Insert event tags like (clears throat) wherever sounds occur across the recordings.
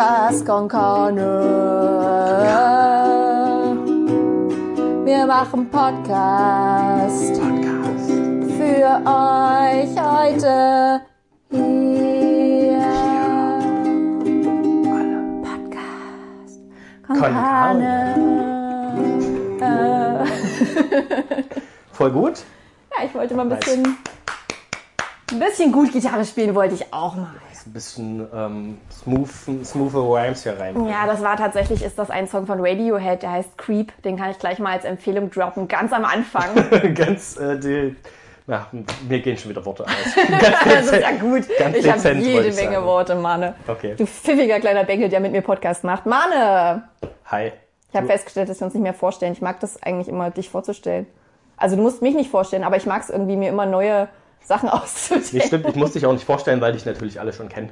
Podcast con Carne. Wir machen Podcast Podcast. für euch heute hier. Podcast con Con Carne. Äh. Voll gut. Ja, ich wollte mal ein bisschen, ein bisschen gut Gitarre spielen, wollte ich auch mal. Ein bisschen ähm, smooth, smoother Rhymes hier rein. Ja, das war tatsächlich, ist das ein Song von Radiohead, der heißt Creep. Den kann ich gleich mal als Empfehlung droppen, ganz am Anfang. (laughs) Ganz, äh, die, na, mir gehen schon wieder Worte aus. (laughs) das ist ja gut. Ganz ich habe jede Menge sagen. Worte, Mane. Okay. Du pfiffiger kleiner Bengel, der mit mir Podcast macht. Mane! Hi. Ich habe festgestellt, dass wir uns nicht mehr vorstellen. Ich mag das eigentlich immer, dich vorzustellen. Also du musst mich nicht vorstellen, aber ich mag es irgendwie, mir immer neue Sachen (laughs) Nee, auszudenken. stimmt, ich muss dich auch nicht vorstellen, weil dich natürlich alle schon kennen.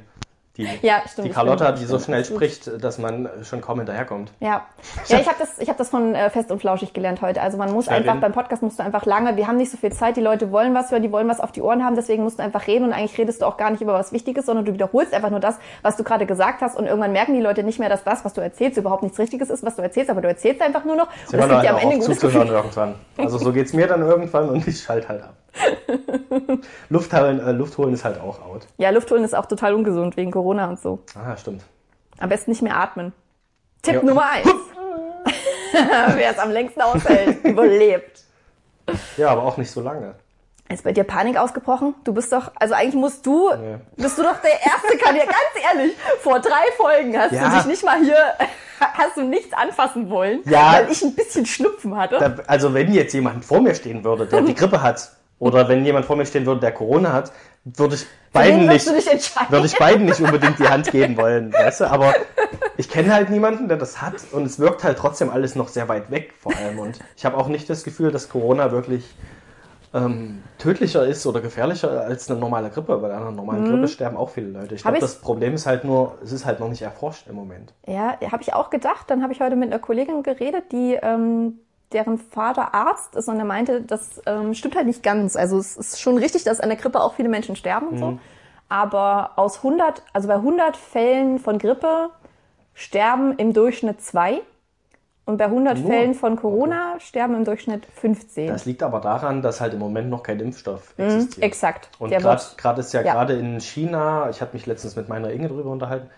Die, Ja, stimmt, Die das Carlotta, stimmt, die das so schnell das spricht, dass man schon kaum hinterherkommt. Ja, ja ich habe das, ich hab das von äh, Fest und Flauschig gelernt heute. Also man muss Schnell einfach, reden. beim Podcast musst du einfach lange, wir haben nicht so viel Zeit, die Leute wollen was hören, die wollen was auf die Ohren haben, deswegen musst du einfach reden und eigentlich redest du auch gar nicht über was Wichtiges, sondern du wiederholst einfach nur das, was du gerade gesagt hast und irgendwann merken die Leute nicht mehr, dass das, was du erzählst, überhaupt nichts Richtiges ist, was du erzählst, aber du erzählst einfach nur noch und Sie das hören gibt dir am Ende ein gutes Gefühl. irgendwann. Also so geht's mir dann irgendwann und ich schalte halt ab. (laughs) Luft holen, äh, Luft holen ist halt auch out. Ja, Luft holen ist auch total ungesund wegen Corona und so. Ah, stimmt. Am besten nicht mehr atmen. Tipp Ja. Nummer eins. (laughs) Wer es am längsten aushält, (laughs) überlebt. Ja, aber auch nicht so lange. Ist bei dir Panik ausgebrochen? Du bist doch, also eigentlich musst du, Nee. bist du doch der erste Kandidat, ganz ehrlich, vor drei Folgen hast Ja. du dich nicht mal hier, hast du nichts anfassen wollen, Ja. weil ich ein bisschen Schnupfen hatte. Da, also wenn jetzt jemand vor mir stehen würde, der die Grippe hat, oder wenn jemand vor mir stehen würde, der Corona hat, würde ich beiden nicht, würde ich beiden nicht unbedingt die Hand geben wollen, weißt du? Aber ich kenne halt niemanden, der das hat und es wirkt halt trotzdem alles noch sehr weit weg vor allem. Und ich habe auch nicht das Gefühl, dass Corona wirklich ähm, tödlicher ist oder gefährlicher als eine normale Grippe. Bei einer normalen Grippe sterben auch viele Leute. Ich glaube, das Problem ist halt nur, es ist halt noch nicht erforscht im Moment. Ja, habe ich auch gedacht. Dann habe ich heute mit einer Kollegin geredet, die ähm, deren Vater Arzt ist und er meinte, das ähm, stimmt halt nicht ganz. Also es ist schon richtig, dass an der Grippe auch viele Menschen sterben und so. Aber aus 100, also bei 100 Fällen von Grippe sterben im Durchschnitt zwei. Und bei 100 Nur? Fällen von Corona sterben im Durchschnitt 15. Das liegt aber daran, dass halt im Moment noch kein Impfstoff existiert. Mhm, Exakt. Und gerade ist ja, ja. gerade in China, ich hatte mich letztens mit meiner Inge drüber unterhalten,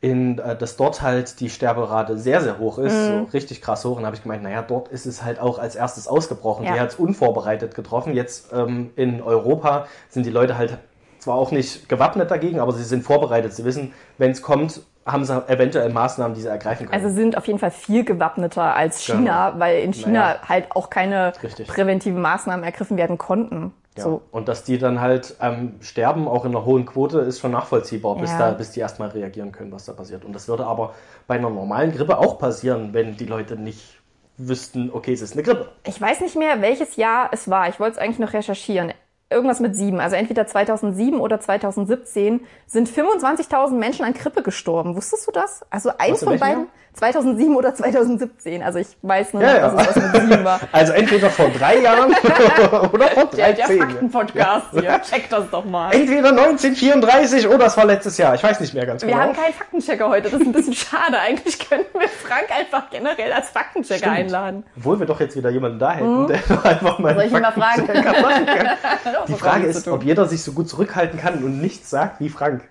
in, äh, dass dort halt die Sterberate sehr, sehr hoch ist, Mhm. so richtig krass hoch. Und da habe ich gemeint, naja, dort ist es halt auch als erstes ausgebrochen. Ja. Die hat es unvorbereitet getroffen. Jetzt ähm, in Europa sind die Leute halt zwar auch nicht gewappnet dagegen, aber sie sind vorbereitet. Sie wissen, wenn es kommt, haben sie eventuell Maßnahmen, die sie ergreifen können. Also sind auf jeden Fall viel gewappneter als China, weil in China Naja. halt auch keine Richtig. präventive Maßnahmen ergriffen werden konnten. Ja. So. Und dass die dann halt ähm, sterben, auch in einer hohen Quote, ist schon nachvollziehbar, bis, Ja. da, bis die erstmal reagieren können, was da passiert. Und das würde aber bei einer normalen Grippe auch passieren, wenn die Leute nicht wüssten, okay, es ist eine Grippe. Ich weiß nicht mehr, welches Jahr es war. Ich wollte es eigentlich noch recherchieren. Irgendwas mit sieben. Also entweder 2007 oder 2017 sind 25.000 Menschen an Grippe gestorben. Wusstest du das? Also eins von beiden. 2007 oder 2017 Also ich weiß nur, Ja, noch, ja. dass es was mit sieben war. (laughs) Also entweder vor drei Jahren (laughs) (laughs) oder vor Der, der 13. Faktenpodcast hier. Check das doch mal. Entweder 1934 oder es war letztes Jahr. Ich weiß nicht mehr ganz Wir genau. haben keinen Faktenchecker heute. Das ist ein bisschen schade. Eigentlich könnten wir Frank einfach generell als Faktenchecker Stimmt. einladen. Obwohl wir doch jetzt wieder jemanden da hätten, der doch einfach mal Mhm. Soll ich ihn mal fragen? Faktenchecker machen kann. Die Frage ist, ob jeder sich so gut zurückhalten kann und nichts sagt wie Frank.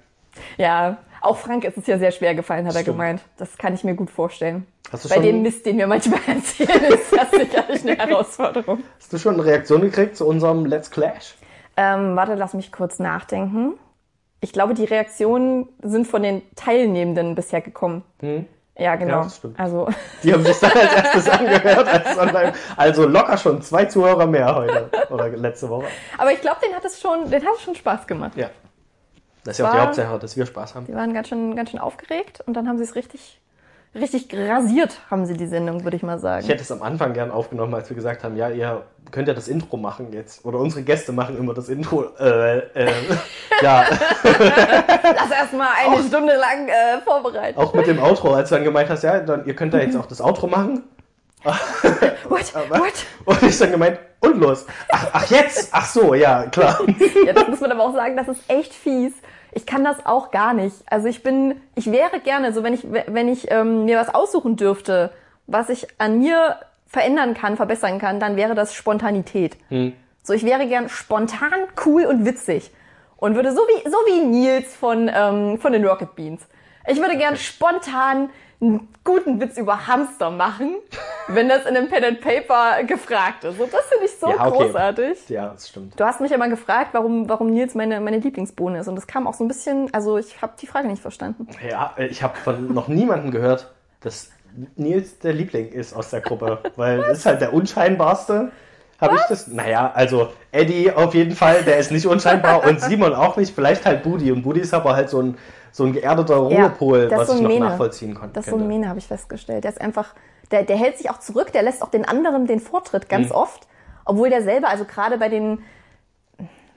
Ja, auch Frank ist es ja sehr schwer gefallen, hat er Stimmt. gemeint. Das kann ich mir gut vorstellen. Hast du, Bei schon, dem Mist, den wir manchmal (laughs) erzählen, ist das sicherlich eine (laughs) Herausforderung. hast du schon eine Reaktion gekriegt zu unserem Let's Clash? Ähm, warte, lass mich kurz nachdenken. Ich glaube, die Reaktionen sind von den Teilnehmenden bisher gekommen. Ja, genau. Ja, das stimmt. Also, (laughs) Die haben sich dann als erstes angehört. Als online. Also locker schon zwei Zuhörer mehr heute oder letzte Woche. aber ich glaube, den hat es schon, den hat es schon Spaß gemacht. Ja. Das ist ja auch die Hauptsache, dass wir Spaß haben. Die waren ganz schön, ganz schön aufgeregt und dann haben sie es richtig, richtig rasiert, haben sie die Sendung, würde ich mal sagen. Ich hätte es am Anfang gern aufgenommen, als wir gesagt haben, ja, ihr könnt ja das Intro machen jetzt. Oder unsere Gäste machen immer das Intro. Äh, äh, (laughs) ja, Lass erst mal eine Stunde lang äh, vorbereiten. auch mit dem Outro, als du dann gemeint hast, ja, dann, ihr könnt da jetzt auch das Outro machen. (laughs) What? What? Und ich dann gemeint, und los. Ach, ach jetzt? Ach so, ja, klar. (laughs) Ja, das muss man aber auch sagen, das ist echt fies. Ich kann das auch gar nicht. Also ich bin, ich wäre gerne, so wenn ich, wenn ich ähm, mir was aussuchen dürfte, was ich an mir verändern kann, verbessern kann, dann wäre das Spontanität. Hm. So, ich wäre gern spontan, cool und witzig. Und würde so wie, so wie Nils von, ähm, von den Rocket Beans. Ich würde gern spontan einen guten Witz über Hamster machen, (laughs) wenn das in einem Pen and Paper gefragt ist. Und das finde ich so Ja, okay. großartig. Ja, das stimmt. Du hast mich immer gefragt, warum, warum Nils meine, meine Lieblingsbohne ist. Und das kam auch so ein bisschen, also ich habe die Frage nicht verstanden. Ja, ich habe von noch niemandem gehört, dass Nils der Liebling ist aus der Gruppe. Weil das ist halt der unscheinbarste. Habe ich das? Naja, also Eddie auf jeden Fall, der ist nicht unscheinbar und Simon auch nicht. Vielleicht halt Budi. Und Budi ist aber halt so ein, so ein geerdeter Ruhepol, das ist was so ich noch Mene. nachvollziehen konnte. Das ist so ein Mene, habe ich festgestellt. Der ist einfach, der, der hält sich auch zurück, der lässt auch den anderen den Vortritt ganz Mhm. oft. Obwohl der selber, also gerade bei den,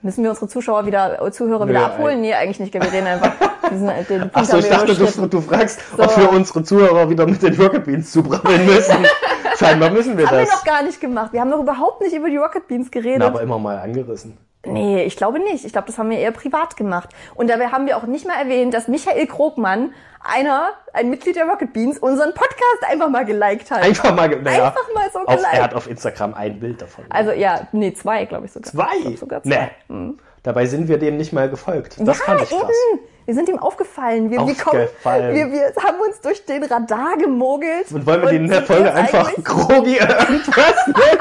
müssen wir unsere Zuschauer wieder, Zuhörer wieder Nö, abholen? Nee, eigentlich nicht, wir reden einfach. Diesen, den (laughs) haben ich dachte, du, du fragst, So. ob wir unsere Zuhörer wieder mit den Rocket Beans zubrabbeln müssen. (laughs) Scheinbar müssen wir haben wir das. noch gar nicht gemacht. Wir haben noch überhaupt nicht über die Rocket Beans geredet. Na, aber immer mal angerissen. Nee, ich glaube nicht. Ich glaube, das haben wir eher privat gemacht. Und dabei haben wir auch nicht mal erwähnt, dass Michael Krogmann, einer, ein Mitglied der Rocket Beans, unseren Podcast einfach mal geliked hat. Einfach mal, naja, Einfach mal so auf, geliked. er hat auf Instagram ein Bild davon. Also ja, nee, zwei, glaube ich sogar. Zwei? Ich sogar zwei. Nee. Dabei sind wir dem nicht mal gefolgt. Das fand ich krass. eben. Wir sind ihm aufgefallen. Wir, wir, kommen, Aufgefallen. wir, wir haben uns durch den Radar gemogelt. Und wollen wir die in der Folge einfach Krogi irgendwas nennen?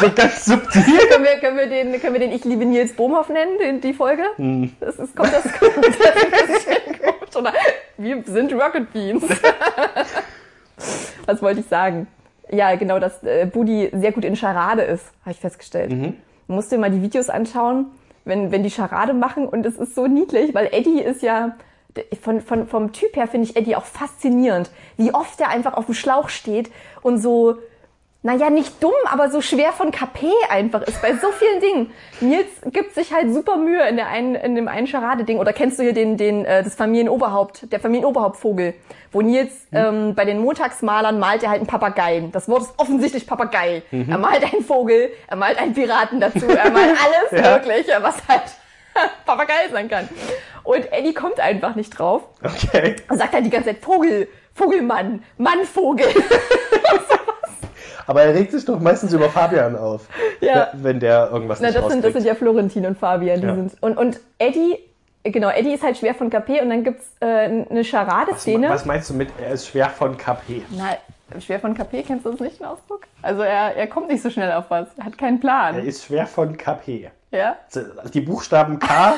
So ganz subtil. Können wir, können, wir den, können wir den Ich liebe Nils Bohmhoff nennen, den, die Folge? Hm. Das ist, kommt das, kommt das komisch, oder? Wir sind Rocket Beans. Was wollte ich sagen? Ja, genau, dass äh, Budi sehr gut in Charade ist, habe ich festgestellt. Mhm. Du musst dir mal die Videos anschauen, wenn, wenn die Charade machen und es ist so niedlich, weil Eddie ist ja, von, von, vom Typ her finde ich Eddie auch faszinierend, wie oft er einfach auf dem Schlauch steht und so, naja, nicht dumm, aber so schwer von KP einfach ist bei so vielen Dingen. Nils gibt sich halt super Mühe in, der einen, in dem einen Charade-Ding. Oder kennst du hier den, den, äh, das Familienoberhaupt, der Familienoberhauptvogel, wo Nils ähm, bei den Montagsmalern malt er halt einen Papageien. Das Wort ist offensichtlich Papagei. Er malt einen Vogel, er malt einen Piraten dazu, er malt (laughs) alles Ja. Mögliche, was halt (laughs) Papagei sein kann. Und Eddie kommt einfach nicht drauf. Okay. Und sagt halt die ganze Zeit Vogel, Vogelmann, Mannvogel. (laughs) Aber er regt sich doch meistens über Fabian auf. Ja. Wenn der irgendwas Na, nicht das sind, das sind ja Florentin und Fabian. Die Ja. sind, und, und Eddie, genau, Eddie ist halt schwer von KP und dann gibt's äh, eine Charade-Szene. Was meinst du mit, er ist schwer von KP? Na, schwer von KP, kennst du das nicht, den Ausdruck? Also er, er kommt nicht so schnell auf was. Er hat keinen Er Plan. ist schwer von KP. Ja? Die Buchstaben K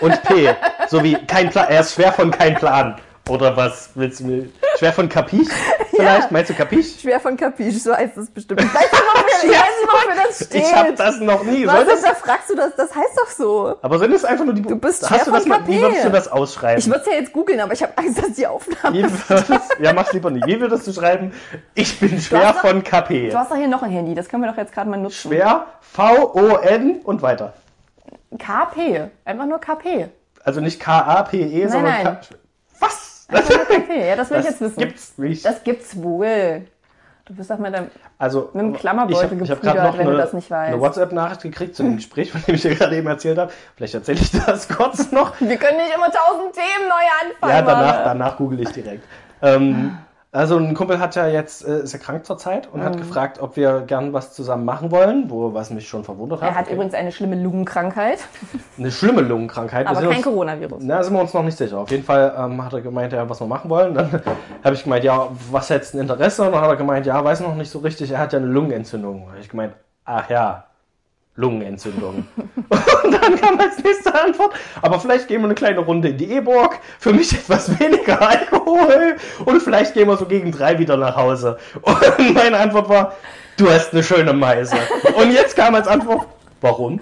und P. So wie kein Plan. Er ist schwer von kein Plan. Oder was willst du? Schwer von Kapich? (laughs) Vielleicht? Ja. Meinst du Kapich? Schwer von Kapich, so heißt es bestimmt. Ich weiß nicht, (laughs) wofür, ich weiß nicht, wofür das steht. Ich hab das noch nie. Was das? da fragst du das? Das heißt doch so. Aber sind es einfach nur die Buchstaben? bist Hast schwer du das von mal, Wie würdest du das ausschreiben? Ich würde es ja jetzt googeln, aber ich habe Angst, dass die Aufnahme... Würdest, ja, mach's lieber nicht. Wie würdest du schreiben? Ich bin schwer hast doch- von KP. Du hast doch hier noch ein Handy, das können wir doch jetzt gerade mal nutzen. Schwer, V-O-N und weiter. KP, einfach nur KP. Also nicht K-A-P-E, sondern nein. K Was? (laughs) Ja, das will ich jetzt wissen. gibt's nicht. Das gibt's wohl. Du bist doch mit deinem... Also, Mit dem Klammerbeutel ich hab, ich hab noch wenn du eine, das nicht weißt. eine WhatsApp-Nachricht gekriegt zu dem Gespräch, von dem ich dir gerade eben erzählt habe. Vielleicht erzähle ich das kurz noch. Wir können nicht immer tausend Themen neu anfangen. Ja, danach, danach google ich direkt. Ähm, also ein Kumpel hat ja jetzt, äh, ist ja krank zurzeit und Mhm. hat gefragt, ob wir gern was zusammen machen wollen, wo was mich schon verwundert hat. Er hat übrigens eine schlimme Lungenkrankheit, eine schlimme Lungenkrankheit. Aber kein uns- Coronavirus. Na, sind wir uns noch nicht sicher. Auf jeden Fall ähm, hat er gemeint, ja, was wir machen wollen. Dann (laughs) habe ich gemeint, ja, was hättest du ein Interesse? Und dann hat er gemeint, ja, weiß noch nicht so richtig, er hat ja eine Lungenentzündung. Da habe ich gemeint, ach ja, Lungenentzündung. (laughs) Und dann kam als nächste Antwort, aber vielleicht gehen wir eine kleine Runde in die E-Burg, für mich etwas weniger (laughs) Alkohol und vielleicht gehen wir so gegen drei wieder nach Hause. Und meine Antwort war, du hast eine schöne Meise. Und jetzt kam als Antwort, warum?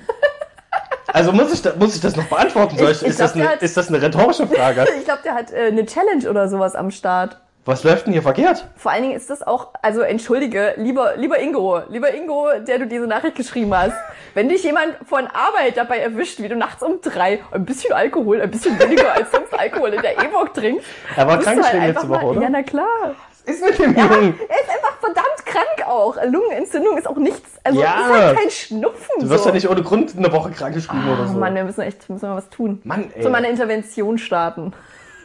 Also muss ich, da, muss ich das noch beantworten? Ich, Ich- ist, das glaub, der eine, hat- ist das eine rhetorische Frage? Ich glaube, der hat äh, eine Challenge oder sowas am Start. Was läuft denn hier verkehrt? Vor allen Dingen ist das auch, also entschuldige, lieber, lieber Ingo, lieber Ingo, der du diese Nachricht geschrieben hast, (laughs) wenn dich jemand von Arbeit dabei erwischt, wie du nachts um drei ein bisschen Alkohol, ein bisschen weniger als sonst Alkohol in der E-Book trinkst, Er war krankgeschrieben einfach letzte Woche, mal, oder? Ja, na klar. ist mit dem Jungen? Er ist einfach verdammt krank auch. Lungenentzündung ist auch nichts. Also Ja. ist halt kein Schnupfen. Du wirst so. ja nicht ohne Grund eine Woche krank geschrieben Oh oder so. Mann, wir müssen echt müssen wir was tun. Mann, ey. So mal eine Intervention starten.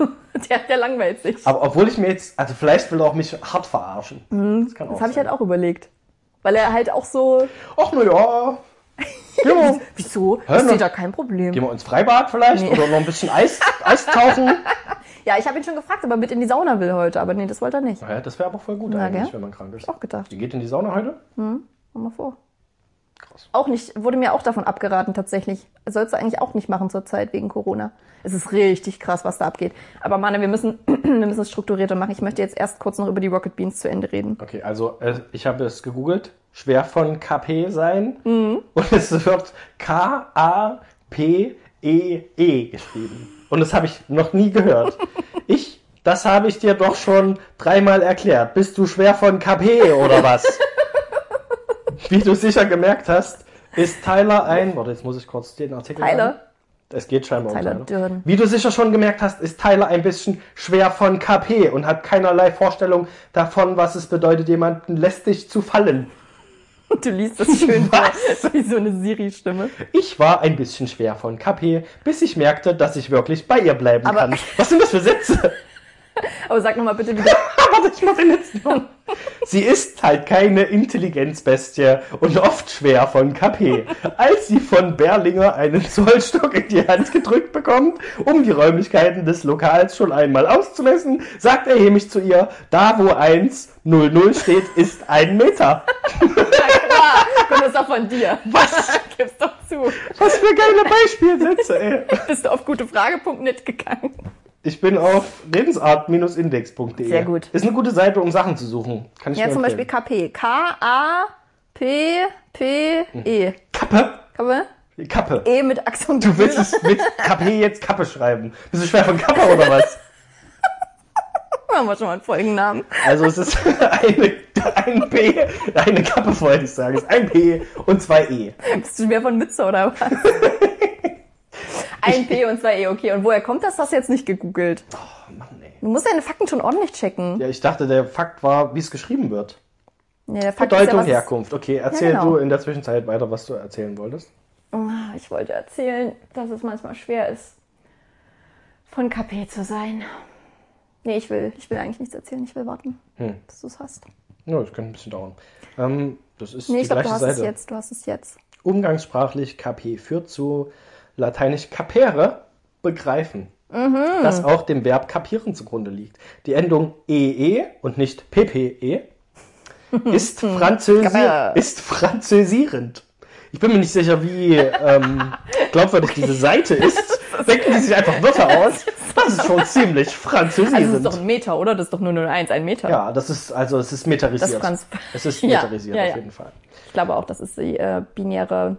(laughs) der, der langweilt sich. Aber obwohl ich mir jetzt, also vielleicht will er auch mich hart verarschen. Das kann Mhm. Das habe ich halt auch überlegt. Weil er halt auch so. Ach, na ja. Gehen wir, (laughs) Wieso? Hä, Ich sehe da kein Problem. gehen wir ins Freibad vielleicht? Nee. Oder noch ein bisschen Eis, (laughs) Eis tauchen? Ja, ich habe ihn schon gefragt, ob er mit in die Sauna will heute. Aber nee, das wollte er nicht. Naja, das wäre aber voll gut Ja, eigentlich, gell? wenn man krank ist. Auch gedacht. Die geht in die Sauna heute? Mach mal vor. Krass. Auch nicht, wurde mir auch davon abgeraten tatsächlich. Sollst du eigentlich auch nicht machen zurzeit wegen Corona. Es ist richtig krass, was da abgeht. Aber Mann, wir müssen, (clears throat) wir müssen es strukturierter machen. Ich möchte jetzt erst kurz noch über die Rocket Beans zu Ende reden. Okay, also äh, ich habe es gegoogelt. Schwer von KP sein. Mhm. Und es wird K-A-P-E-E E geschrieben. Und das habe ich noch nie gehört. (laughs) Ich, das habe ich dir doch schon dreimal erklärt. Bist du schwer von KP oder was? (laughs) Wie du sicher gemerkt hast, ist Tyler ein. Warte, jetzt muss ich kurz den Artikel. Tyler? sagen. Es geht scheinbar Tyler um Tyler. Durden. Wie du sicher schon gemerkt hast, ist Tyler ein bisschen schwer von KP und hat keinerlei Vorstellung davon, was es bedeutet, jemanden lästig zu fallen. (laughs) Du liest das schön vor, wie so eine Siri-Stimme. Ich war ein bisschen schwer von KP, bis ich merkte, dass ich wirklich bei ihr bleiben Aber- kann. Was sind das für Sätze? (laughs) Aber sag nochmal bitte, wie du, (laughs) Warte, ich mach den letzten noch. (laughs) Sie ist halt keine Intelligenzbestie und oft schwer von KP. Als sie von Berlinger einen Zollstock in die Hand gedrückt bekommt, um die Räumlichkeiten des Lokals schon einmal auszumessen, sagt er hämisch zu ihr, da wo 100 steht, ist ein Meter. klar, kommt das doch von dir. Was? Gib's doch zu. Was für geile Beispielsätze, ey. Bist du auf gutefrage.net gegangen? Ich bin auf redensart-index.de. Sehr gut. Ist eine gute Seite, um Sachen zu suchen. Kann ich Ja, zum Beispiel. KP. K-A-P-P-E. Kappe. Kappe? Kappe. E mit Axon. Du willst es mit KP jetzt Kappe schreiben. Bist du schwer von Kappe oder was? (laughs) Haben wir schon mal einen Folgennamen. Also es ist (laughs) eine, ein P, eine Kappe wollte ich sagen. Es ist ein P und zwei E. Bist du schwer von Mütze oder was? (laughs) Ein P und zwei E, okay. Und woher kommt das? Hast du jetzt nicht gegoogelt. Oh Mann, ey. Du musst deine Fakten schon ordentlich checken. Ja, ich dachte, der Fakt war, wie es geschrieben wird. Ja, der Fakt Bedeutung, ist ja, Herkunft. Okay, erzähl Ja, genau. du in der Zwischenzeit weiter, was du erzählen wolltest. Ah, Ich wollte erzählen, dass es manchmal schwer ist, von KP zu sein. Nee, ich will, ich will eigentlich nichts erzählen. Ich will warten, Hm. bis du es hast. Ja, das könnte ein bisschen dauern. Ähm, das ist Nee, die ich glaube, du hast es Seite. jetzt. Du hast es jetzt. Umgangssprachlich KP führt zu lateinisch capere, begreifen. Mhm. Das auch dem Verb kapieren zugrunde liegt. Die Endung EE und nicht PPE (laughs) ist, Französi ist französierend. Ich bin mir nicht sicher, wie ähm, glaubwürdig diese Seite ist. (laughs) Denken die sich einfach Wörter (laughs) aus? Das ist schon ziemlich Also es ist doch ein Meter, oder? Das ist doch nur 01, ein Meter. ja, das ist also es ist meterisiert. Das Franz- es ist Ja, meterisiert ja, auf ja. jeden Fall. Ich glaube auch, das ist die äh, binäre,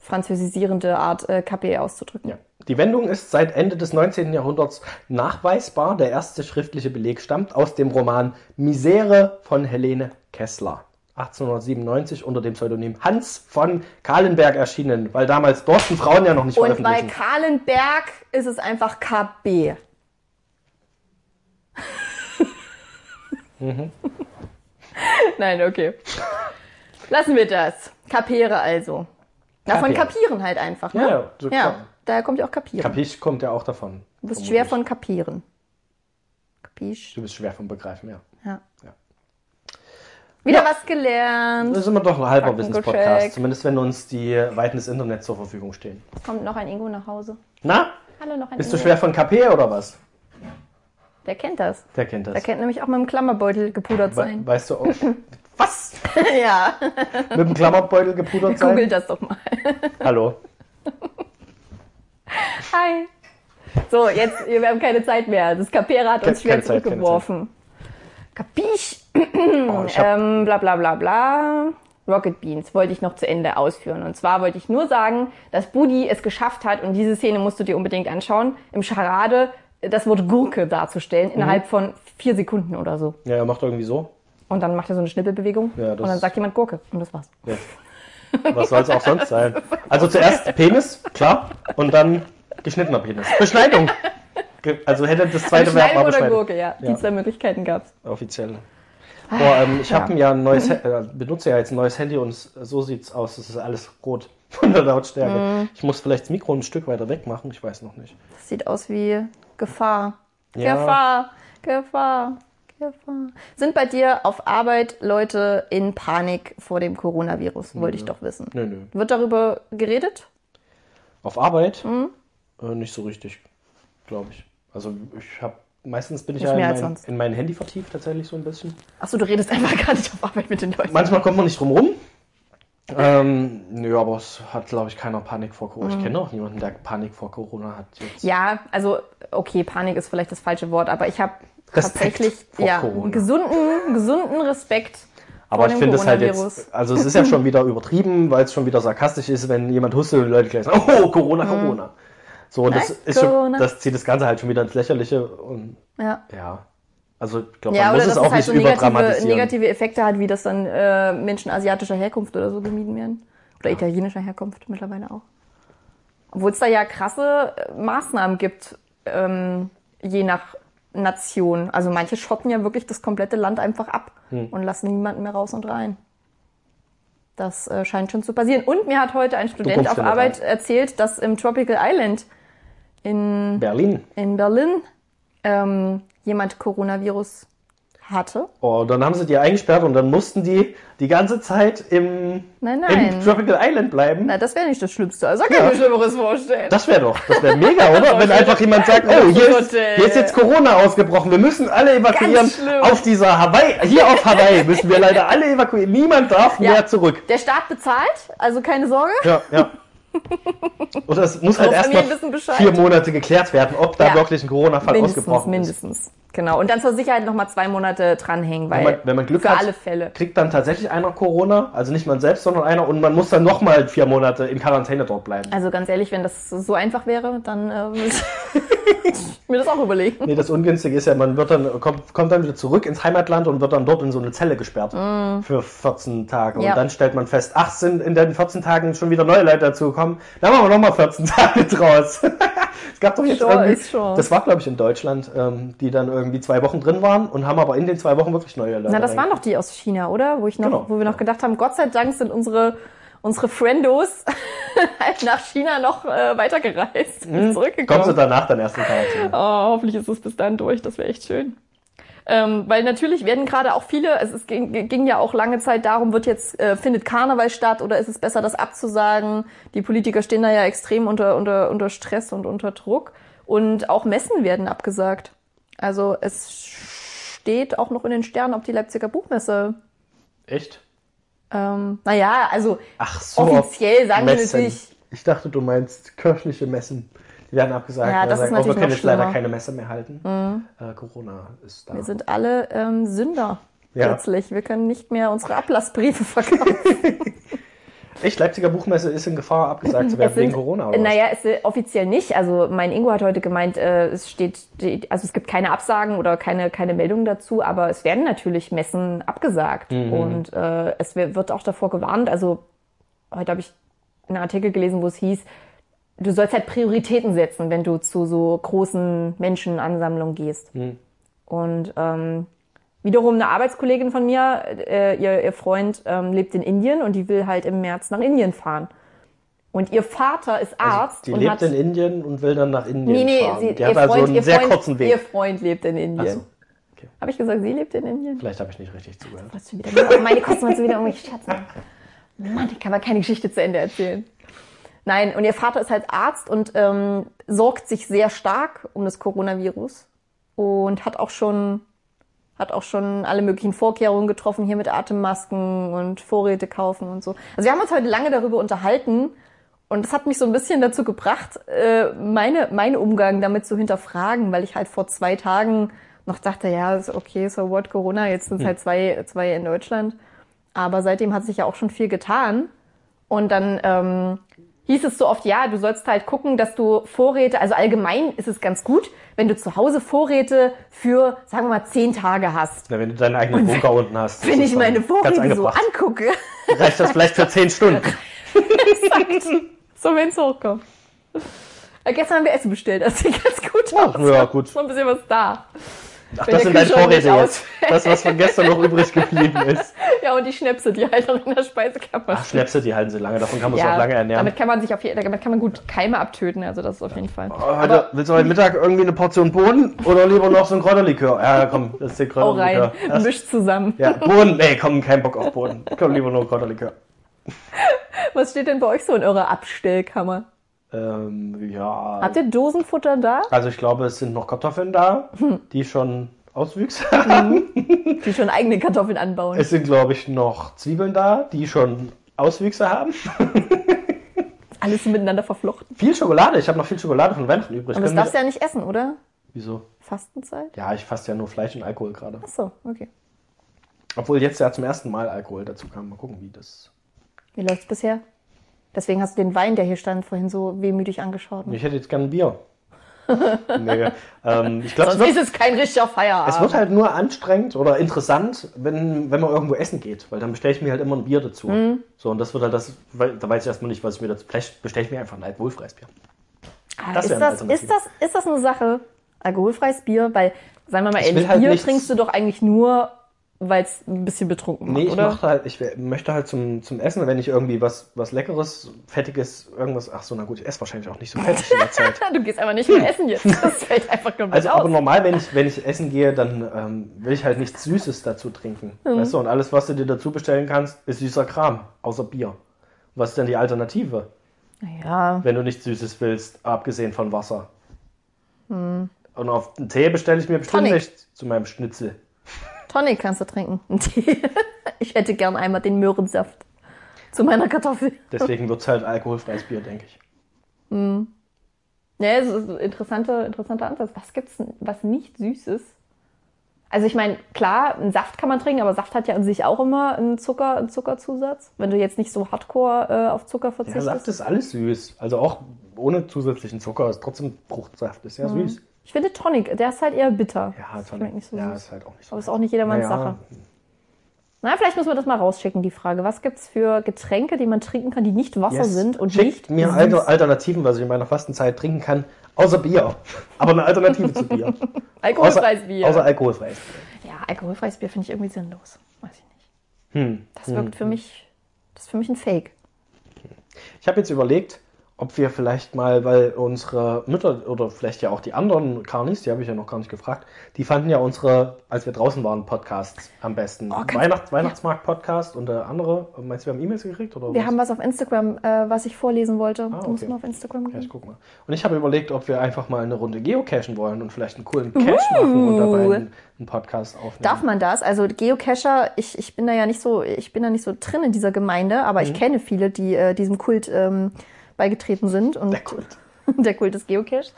französisierende Art, äh, KP auszudrücken. Ja. Die Wendung ist seit Ende des 19. Jahrhunderts nachweisbar. Der erste schriftliche Beleg stammt aus dem Roman Misere von Helene Kessler. 1897 unter dem Pseudonym Hans von Kahlenberg erschienen, weil damals durften Frauen ja noch nicht Und bei. Kahlenberg ist es einfach KB. Mhm. (laughs) Nein, okay. Lassen wir das. Kapere also. Davon Kapieren. kapieren halt einfach, ne? Ja, ja, so klar. daher kommt ja auch kapieren. Kapisch kommt ja auch davon. du bist vermutlich. schwer von kapieren. Kapisch. Du bist schwer von Begreifen, ja. Ja. Ja. Wieder was gelernt. Das ist immer doch ein halber. Wissenspodcast, zumindest wenn uns die Weiten des Internets zur Verfügung stehen. Es kommt noch ein Ingo nach Hause. Na, Hallo, noch ein bist du Ingo. schwer von KP oder was? Der kennt das. Der kennt das. Der kennt nämlich auch mit dem Klammerbeutel gepudert We sein. weißt du auch. Was? (laughs) ja, Mit dem Klammerbeutel gepudert sein? googelt das doch mal. (laughs) Hallo. Hi. So, jetzt, wir haben keine Zeit mehr. Das Capera hat uns schwer Zeit, zurückgeworfen. Kapisch? Oh, Ähm, bla bla bla bla. Rocket Beans wollte ich noch zu Ende ausführen. Und zwar wollte ich nur sagen, dass Budi es geschafft hat, und diese Szene musst du dir unbedingt anschauen, im Charade das Wort Gurke darzustellen, Mhm. innerhalb von vier Sekunden oder so. ja, er macht irgendwie so. Und dann macht er so eine Schnippelbewegung Ja, und dann sagt jemand Gurke. Und das war's. Ja. (laughs) Was soll es auch sonst sein? Also zuerst Penis, klar, und dann geschnittener Penis. Beschneidung. Also hätte das zweite Verb Beschneidung mal oder Beschneidung. Gurke, ja. Ja. Die zwei Möglichkeiten gab's. Offiziell. Boah, ähm, ich Ja. habe ja ein neues, äh, benutze ja jetzt ein neues Handy und so sieht's aus. Es ist alles rot (laughs) von der Lautstärke. Mhm. Ich muss vielleicht das Mikro ein Stück weiter weg machen. Ich weiß noch nicht. Das sieht aus wie Gefahr. Ja. Gefahr, Gefahr, Gefahr. Sind bei dir auf Arbeit Leute in Panik vor dem Coronavirus? Wollte ich doch wissen. Nö, nö. Wird darüber geredet? Auf Arbeit? Mhm. Äh, nicht so richtig, glaube ich. Also ich habe meistens bin ich Nicht ja in mein, in mein Handy vertieft tatsächlich so ein bisschen. Achso, du redest einfach (laughs) gar nicht auf Arbeit mit den Leuten. Manchmal kommt man nicht drum rum. Ähm, nö, aber es hat, glaube ich, keiner Panik vor Corona. Ich kenne auch niemanden, der Panik vor Corona hat. Jetzt. Mhm. Ja, also okay, Panik ist vielleicht das falsche Wort, aber ich habe Respekt tatsächlich ja, Corona. gesunden, gesunden Respekt Aber ich finde es halt jetzt, also es ist ja schon wieder übertrieben, weil es schon wieder sarkastisch ist, wenn jemand hustet und die Leute gleich sagen, oh, Corona, Corona. So, und das ist schon, Mhm. Das zieht das Ganze halt schon wieder ins Lächerliche und Ja. ja. Also ich glaube, Ja, man oder muss es dass auch es halt nicht so negative, negative Effekte hat, wie das dann äh, Menschen asiatischer Herkunft oder so gemieden werden. Oder italienischer Herkunft mittlerweile auch. Obwohl es da ja krasse äh, Maßnahmen gibt, ähm, je nach Nation. Also manche schotten ja wirklich das komplette Land einfach ab Hm. und lassen niemanden mehr raus und rein. Das äh, scheint schon zu passieren. Und mir hat heute ein Student auf Arbeit erzählt, dass im Tropical Island in Berlin. in Berlin ähm, jemand Coronavirus hatte. Oh, dann haben sie die eingesperrt und dann mussten die die ganze Zeit im, Nein, nein. im Tropical Island bleiben. Na, das wäre nicht das Schlimmste. Also kann ich Ja. mir Schlimmeres vorstellen. Das wäre doch, das wäre mega, oder? (laughs) Wenn einfach jemand sagt, oh, hier ist, hier ist jetzt Corona ausgebrochen, wir müssen alle evakuieren auf dieser Hawaii, hier auf Hawaii müssen wir leider alle evakuieren. Niemand darf Ja. mehr zurück. Der Staat bezahlt, also keine Sorge. Ja, ja. (laughs) Oder es muss halt Unsere erst Familien noch wissen Bescheid. vier Monate geklärt werden, ob da Ja. wirklich ein Corona-Fall Mindestens, ausgebrochen ist. mindestens. Genau. Und dann zur Sicherheit nochmal zwei Monate dranhängen, weil Wenn man, wenn man Glück für hat, alle Fälle. kriegt dann tatsächlich einer Corona, also nicht man selbst, sondern einer und man muss dann nochmal vier Monate in Quarantäne dort bleiben. Also ganz ehrlich, wenn das so einfach wäre, dann äh, würde (laughs) ich mir das auch überlegen. Nee, das Ungünstige ist ja, man wird dann, kommt, kommt dann wieder zurück ins Heimatland und wird dann dort in so eine Zelle gesperrt für 14 Tage. Mm. Ja. Und dann stellt man fest, ach, sind in den 14 Tagen schon wieder neue Leute dazugekommen. Dann machen wir nochmal 14 Tage draus. (laughs) es gab doch jetzt Sure irgendwie, sure. das war glaube ich in Deutschland, ähm, die dann irgendwie zwei Wochen drin waren und haben aber in den zwei Wochen wirklich neue Leute. Na, das waren doch die aus China, oder? Wo ich noch, Genau. wo wir noch gedacht haben, Gott sei Dank sind unsere unsere Friendos (laughs) halt nach China noch äh, weitergereist, Hm? Kommen zurückgekommen. sie danach dann erst in Quarantäne. Oh, hoffentlich ist es bis dann durch, das wäre echt schön. Ähm, weil natürlich werden gerade auch viele, es, es ging, ging ja auch lange Zeit darum, wird jetzt, äh, findet Karneval statt oder ist es besser, das abzusagen? Die Politiker stehen da ja extrem unter, unter, unter Stress und unter Druck. Und auch Messen werden abgesagt. Also es steht auch noch in den Sternen, ob die Leipziger Buchmesse. Echt? Ähm, naja, also Ach so. offiziell sagen wir natürlich, Ich dachte, du meinst kirchliche Messen. Die werden abgesagt. Ja, das sie ist sagen, oh, wir können jetzt leider. Mhm. keine Messe mehr halten. Äh, Corona ist da. wir sind alle ähm, Sünder. Ja. Plötzlich. Wir können nicht mehr unsere Ablassbriefe verkaufen. (laughs) Echt, Leipziger Buchmesse ist in Gefahr, abgesagt zu (laughs) werden sind- wegen Corona. Oder? Naja, äh, offiziell nicht. Also mein Ingo hat heute gemeint, äh, es steht, also es gibt keine Absagen oder keine, keine Meldungen dazu, aber es werden natürlich Messen abgesagt. Mhm. Und äh, es wi- wird auch davor gewarnt. Also heute habe ich einen Artikel gelesen, wo es hieß, du sollst halt Prioritäten setzen, wenn du zu so großen Menschenansammlungen gehst. Mhm. Und ähm, wiederum eine Arbeitskollegin von mir, äh, ihr, ihr Freund ähm, lebt in Indien und die will halt im März nach Indien fahren. Und ihr Vater ist Arzt Die und lebt hat in Indien und will dann nach Indien nee, nee, fahren. sie, die ihr hat also Freund, einen ihr sehr Freund, kurzen Ihr Weg. Freund lebt in Indien. So. Okay. Habe ich gesagt, sie lebt in Indien? Vielleicht habe ich nicht richtig zugehört. Was schon wieder? Meine Kosten du wieder irgendwelche Scherze. machen. Mann, ich kann mal keine Geschichte zu Ende erzählen. Nein, und ihr Vater ist halt Arzt und ähm, sorgt sich sehr stark um das Coronavirus und hat auch schon hat auch schon alle möglichen Vorkehrungen getroffen, hier mit Atemmasken und Vorräte kaufen und so. Also wir haben uns heute lange darüber unterhalten und das hat mich so ein bisschen dazu gebracht, äh, meine, meinen Umgang damit zu hinterfragen, weil ich halt vor zwei Tagen noch dachte, ja, okay, so what, Corona, jetzt sind es halt zwei, zwei in Deutschland. Aber seitdem hat sich ja auch schon viel getan. Und dann ähm, hieß es so oft, ja, du sollst halt gucken, dass du Vorräte, also allgemein ist es ganz gut, wenn du zu Hause Vorräte für, sagen wir mal, zehn Tage hast. Na, wenn du deinen eigenen Bunker unten hast. (laughs) Wenn ich meine Vorräte so angucke, Reicht das vielleicht für zehn Stunden? (laughs) so wenn es hochkommt. Äh, gestern haben wir Essen bestellt, das sieht ganz gut aus. ja, gut. Ist noch ein bisschen was da. Ach, das sind deine Vorräte jetzt. Das, was von gestern noch übrig geblieben ist. (laughs) Ja, und die Schnäpse, die halt noch in der Speisekammer Ach, Schnäpse, die halten sie lange. Davon kann man sich Ja, auch lange ernähren. damit kann man sich auf jeden, damit kann man gut Keime abtöten, also das ist auf jeden Fall. Oh, heute, willst du heute Mittag irgendwie eine Portion Bohnen oder lieber noch so ein Kräuterlikör? Ja, komm, das ist der rein, Kräuterlikör. Das- mischt zusammen. Ja, (laughs) Bohnen, nee, komm, kein Bock auf Bohnen. Komm, lieber nur Kräuterlikör. Was steht denn bei euch so in eurer Abstellkammer? Ähm, ja. Habt ihr Dosenfutter da, Also ich glaube, es sind noch Kartoffeln da, Hm. die schon Auswüchse haben. (laughs) die schon eigene Kartoffeln anbauen? Es sind, glaube ich, noch Zwiebeln da, die schon Auswüchse haben. (laughs) Alles miteinander verflochten. Viel Schokolade. Ich habe noch viel Schokolade von Weihnachten übrig. Aber das darfst du ja nicht essen, oder? Wieso? Fastenzeit? Ja, ich fasse ja nur Fleisch und Alkohol gerade. Ach so, okay. Obwohl jetzt ja zum ersten Mal Alkohol dazu kam. Mal gucken, wie das. Wie läuft's bisher? Deswegen hast du den Wein, der hier stand, vorhin so wehmütig angeschaut. Ne? Ich hätte jetzt gern ein Bier. (laughs) nee, ähm, ich glaube, es Sonst wird, ist es kein richtiger Feierabend. es wird halt nur anstrengend oder interessant, wenn, wenn man irgendwo essen geht. Weil dann bestelle ich mir halt immer ein Bier dazu. Mhm. So, und das wird halt das, weil, da weiß ich erstmal nicht, was ich mir dazu. Vielleicht bestelle ich mir einfach ein alkoholfreies Bier. Ah, das ist, das, ist, das, ist das eine Sache? Alkoholfreies Bier? Weil, sagen wir mal Ich ehrlich, halt Bier trinkst du doch eigentlich nur, weil es ein bisschen betrunken macht, Nee, ich, oder? mach halt, ich möchte halt zum, zum Essen, wenn ich irgendwie was, was Leckeres, Fettiges, irgendwas. Ach so, na gut, ich esse wahrscheinlich auch nicht so fettig in der Zeit. (laughs) Du gehst einfach nicht mehr essen jetzt. (laughs) Das fällt einfach komplett Also, aber aus. normal, wenn ich, wenn ich essen gehe, dann ähm, will ich halt nichts Süßes dazu trinken. Mhm. Weißt du, und alles, was du dir dazu bestellen kannst, ist süßer Kram, außer Bier. Was ist denn die Alternative, Ja, wenn du nichts Süßes willst, abgesehen von Wasser? Hm. Und auf den Tee bestelle ich mir bestimmt Tonic. nicht zu meinem Schnitzel. Tonic kannst du trinken. (laughs) Ich hätte gern einmal den Möhrensaft zu meiner Kartoffel. Deswegen wird es halt alkoholfreies Bier, denke ich. Ja, es ist ein interessanter, interessanter Ansatz. Was gibt's was nicht Süßes? Also ich meine, klar, einen Saft kann man trinken, aber Saft hat ja an sich auch immer einen, Zucker, einen Zuckerzusatz. Wenn du jetzt nicht so hardcore äh, auf Zucker Ja, verzichtest. Saft ist alles süß. Also auch ohne zusätzlichen Zucker ist trotzdem Fruchtsaft. Ist ja Mhm. süß. Ich finde Tonic, der ist halt eher bitter. Ja, Das Tonic. schmeckt nicht so ja, süß. ist halt auch nicht so. Aber ist auch nicht jedermanns Naja, Sache. Na, vielleicht müssen wir das mal rausschicken, die Frage. Was gibt's für Getränke, die man trinken kann, die nicht Wasser Yes. sind und Schickt nicht mir? Alter, Alternativen, was ich in meiner Fastenzeit trinken kann, außer Bier. Aber eine Alternative zu Bier. (laughs) Alkoholfreies außer, Bier. Außer alkoholfreies Bier. ja, alkoholfreies Bier finde ich irgendwie sinnlos. Weiß ich nicht. Hm. Das wirkt für mich, das ist für mich ein Fake. Ich habe jetzt überlegt, ob wir vielleicht mal, weil unsere Mütter oder vielleicht ja auch die anderen Carnis, die habe ich ja noch gar nicht gefragt, die fanden ja unsere, als wir draußen waren, Podcasts am besten. Oh, Weihnachts Weihnachtsmarkt-Podcast und der andere, meinst du, wir haben E-Mails gekriegt? Oder Wir was? haben was auf Instagram, äh, was ich vorlesen wollte. Ah, Du musst okay. mal auf Instagram Ja, gehen. ich guck mal. Und ich habe überlegt, ob wir einfach mal eine Runde geocachen wollen und vielleicht einen coolen Cache machen und dabei einen, einen Podcast aufnehmen. Darf man das? Also Geocacher, ich, ich bin da ja nicht so, ich bin da nicht so drin in dieser Gemeinde, aber Mhm. ich kenne viele, die äh, diesem Kult ähm, beigetreten sind. Und Der Kult. (laughs) der Kult des Geocaches.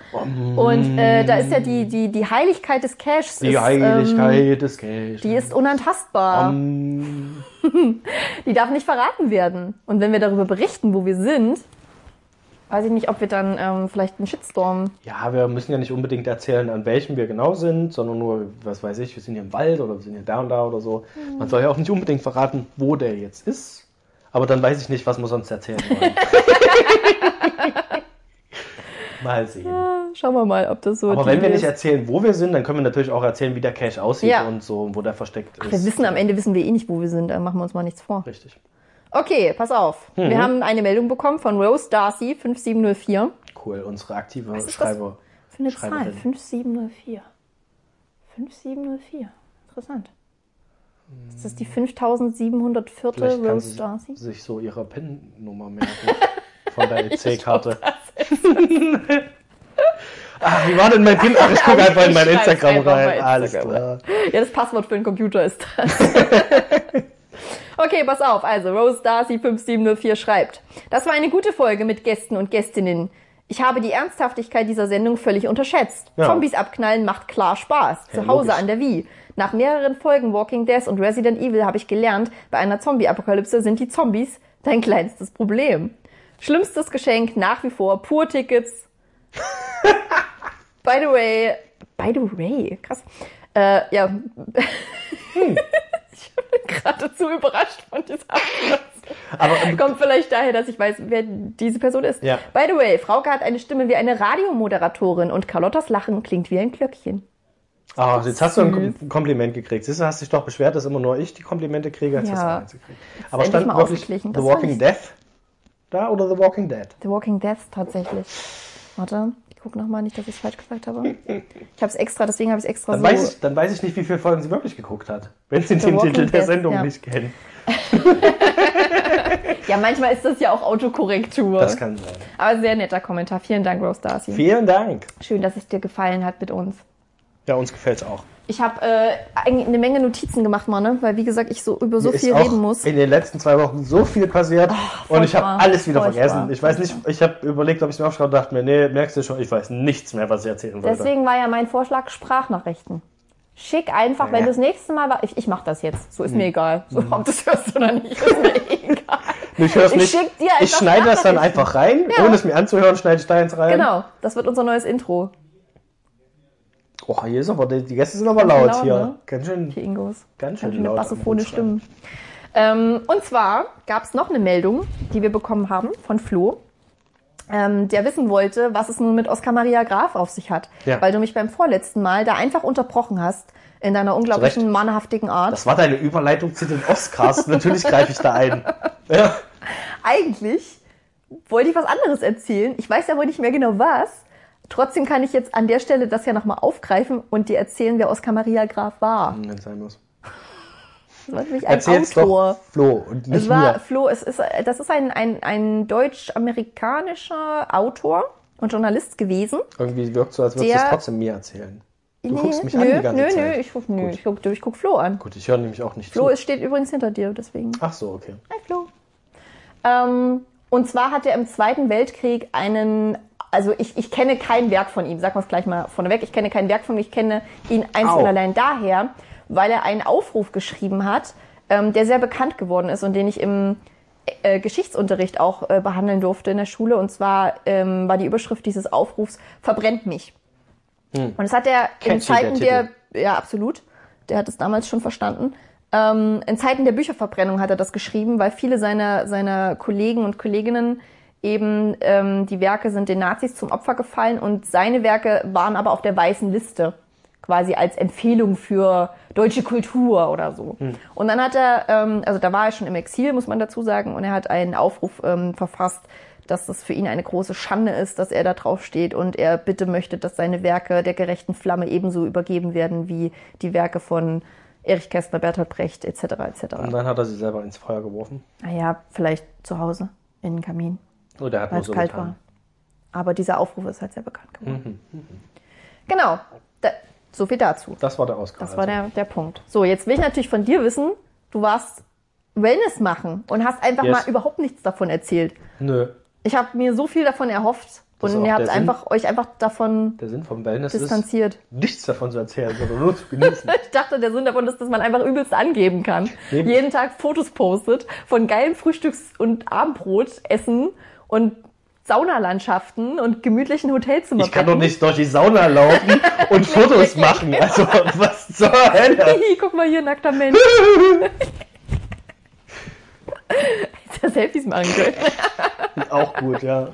Und äh, da ist ja die, die, die Heiligkeit des Caches. Die ist, Heiligkeit Ähm, des Caches. die ist unantastbar. Um, (laughs) Die darf nicht verraten werden. Und wenn wir darüber berichten, wo wir sind, weiß ich nicht, ob wir dann ähm, vielleicht einen Shitstorm. ja, wir müssen ja nicht unbedingt erzählen, an welchem wir genau sind, sondern nur, was weiß ich, wir sind hier im Wald oder wir sind hier da und da oder so. Mhm. Man soll ja auch nicht unbedingt verraten, wo der jetzt ist. Aber dann weiß ich nicht, was wir sonst erzählen wollen. (laughs) Mal sehen. Schauen wir mal, ob das so. Aber die wenn wir ist. nicht erzählen, wo wir sind, dann können wir natürlich auch erzählen, wie der Cache aussieht Ja. und so, wo der versteckt ist. wir wissen am Ende wissen wir eh nicht, wo wir sind. Da machen wir uns mal nichts vor. Richtig. Okay, pass auf. Mhm. Wir haben eine Meldung bekommen von Rose Darcy 5704. Cool, unsere aktive ist das? Schreiber. Für eine Zahl. Schreiberin. 5704. 5704. Interessant. Ist das die 5704. Vielleicht kann Rose Darcy? sich so ihre PIN-Nummer merken von der (laughs) EC-Karte. Ach, (laughs) wie war denn mein PIN? Ach, ich (laughs) gucke einfach in mein Instagram rein. bei Alles Instagram klar. Ja, das Passwort für den Computer ist das. okay, pass auf. Also, Rose Darcy 5704 schreibt. Das war eine gute Folge mit Gästen und Gästinnen. Ich habe die Ernsthaftigkeit dieser Sendung völlig unterschätzt. Ja. Zombies abknallen macht klar Spaß. Ja, Zu Hause logisch. an der Wii. Nach mehreren Folgen Walking Dead und Resident Evil habe ich gelernt, bei einer Zombie-Apokalypse sind die Zombies dein kleinstes Problem. Schlimmstes Geschenk nach wie vor Pur-Tickets. (laughs) By the way, by the way, krass. Äh, ja. (laughs) ich bin geradezu überrascht von dieser Antwort. Aber ähm, Kommt vielleicht daher, dass ich weiß, wer diese Person ist. Ja. By the way, Frauke hat eine Stimme wie eine Radiomoderatorin und Carlottas Lachen klingt wie ein Glöckchen. Ah, jetzt hast du ein Kom- Kompliment gekriegt. Siehst du, hast dich doch beschwert, dass immer nur ich die Komplimente kriege. Jetzt Ja. du eins gekriegt. Aber stand wirklich. The Das Walking Death da oder The Walking Dead? The Walking Dead tatsächlich. Warte, ich guck noch mal nicht, dass ich es falsch gesagt habe. Ich habe es extra, deswegen habe ich es extra Dann, so. weiß ich, dann weiß ich nicht, wie viele Folgen sie wirklich geguckt hat. Wenn sie den Walking Titel der Dead, Sendung ja. nicht kennen. (laughs) Ja, manchmal ist das ja auch Autokorrektur. Das kann sein. Aber sehr netter Kommentar. Vielen Dank, Rose Darcy. Vielen Dank. Schön, dass es dir gefallen hat mit uns. Ja, uns gefällt's auch. Ich habe äh, eigentlich eine Menge Notizen gemacht, Mann, weil wie gesagt, ich so über so Mir viel reden muss. in den letzten zwei Wochen so viel passiert und ich habe alles wieder furchtbar, vergessen. Ich weiß nicht, ich habe überlegt, ob ich es mir aufschreibe und dachte mir, nee, merkst du schon, ich weiß nichts mehr, was ich erzählen wollte. Deswegen war ja mein Vorschlag Sprachnachrichten. Schick einfach, wenn Ja. du das nächste Mal war. Ich, ich mach das jetzt. So ist Hm. mir egal. So, ob du es hörst oder nicht, ist mir (laughs) egal. ich hör's ich nicht. ich einfach schneide das dann einfach rein, Ja. ohne es mir anzuhören, schneide ich da eins rein. Genau, das wird unser neues Intro. Oh, hier ist aber, die Gäste sind aber laut laut, hier. ne? Ganz schön, Die Ingos. ganz schön Ganz schöne laut. bassophone Stimmen. Ähm, und zwar gab es noch eine Meldung, die wir bekommen haben von Flo, ähm, der wissen wollte, was es nun mit Oskar Maria Graf auf sich hat. Ja. Weil du mich beim vorletzten Mal da einfach unterbrochen hast in deiner unglaublichen mannhaftigen Art. Das war deine Überleitung zu den Oscars. (laughs) Natürlich greife ich da ein. Ja. Eigentlich wollte ich was anderes erzählen. Ich weiß aber nicht mehr genau was. Trotzdem kann ich jetzt an der Stelle das ja nochmal aufgreifen und dir erzählen, wer Oskar Maria Graf war. Wenn es sein muss. Das war nämlich ein Erzähl's Autor. doch Flo und nicht Es war mir. Flo, es ist, das ist ein, ein, ein deutsch-amerikanischer Autor und Journalist gewesen. Irgendwie wirkt so, als würdest du es trotzdem mir erzählen. Du Nee, guckst mich nö, an die ganze nö, Zeit. Nö, ich guck, nö, ich guck, ich guck Flo an. Gut, ich höre nämlich auch nicht Flo zu. es steht übrigens hinter dir, deswegen. Ach so, okay. Hi Flo. Ähm, und zwar hat er im Zweiten Weltkrieg einen, also ich, ich kenne kein Werk von ihm, sagen wir es gleich mal vorneweg, ich kenne kein Werk von ihm, ich kenne ihn Au. und allein daher, weil er einen Aufruf geschrieben hat, ähm, der sehr bekannt geworden ist und den ich im äh, Geschichtsunterricht auch äh, behandeln durfte in der Schule. Und zwar ähm, war die Überschrift dieses Aufrufs Verbrennt mich. Und das hat er in Catchy, der Zeiten der, ja absolut, der hat es damals schon verstanden. Ähm, in Zeiten der Bücherverbrennung hat er das geschrieben, weil viele seiner, seiner Kollegen und Kolleginnen eben ähm, die Werke sind den Nazis zum Opfer gefallen und seine Werke waren aber auf der weißen Liste quasi als Empfehlung für deutsche Kultur oder so. Und dann hat er, ähm, also da war er schon im Exil, muss man dazu sagen, und er hat einen Aufruf ähm, verfasst, dass das für ihn eine große Schande ist, dass er da drauf steht und er bitte möchte, dass seine Werke der gerechten Flamme ebenso übergeben werden wie die Werke von Erich Kästner, Bertolt Brecht etc. etc. Und dann hat er sie selber ins Feuer geworfen. Naja, vielleicht zu Hause in den Kamin, Oh, der hat es so kalt getan. war. Aber dieser Aufruf ist halt sehr bekannt geworden. Genau, da, so viel dazu. Das war der Oscar. Das war der, der Punkt. So, jetzt will ich natürlich von dir wissen, du warst Wellness machen und hast einfach Yes. mal überhaupt nichts davon erzählt. Nö. Ich habe mir so viel davon erhofft Das und ihr habt einfach, euch einfach davon Der Sinn vom Wellness distanziert. ist, nichts davon zu erzählen, sondern nur zu genießen. (laughs) Ich dachte, der Sinn davon ist, dass man einfach übelst angeben kann. Jeden Tag Fotos postet von geilem Frühstücks- und Abendbrot essen und Saunalandschaften und gemütlichen Hotelzimmer. Ich kann doch nicht durch die Sauna laufen (laughs) und Fotos machen. (laughs) Also, was zur Hölle? (laughs) Guck mal hier, nackter Mensch. Hätte Selfies machen können. Auch gut, ja.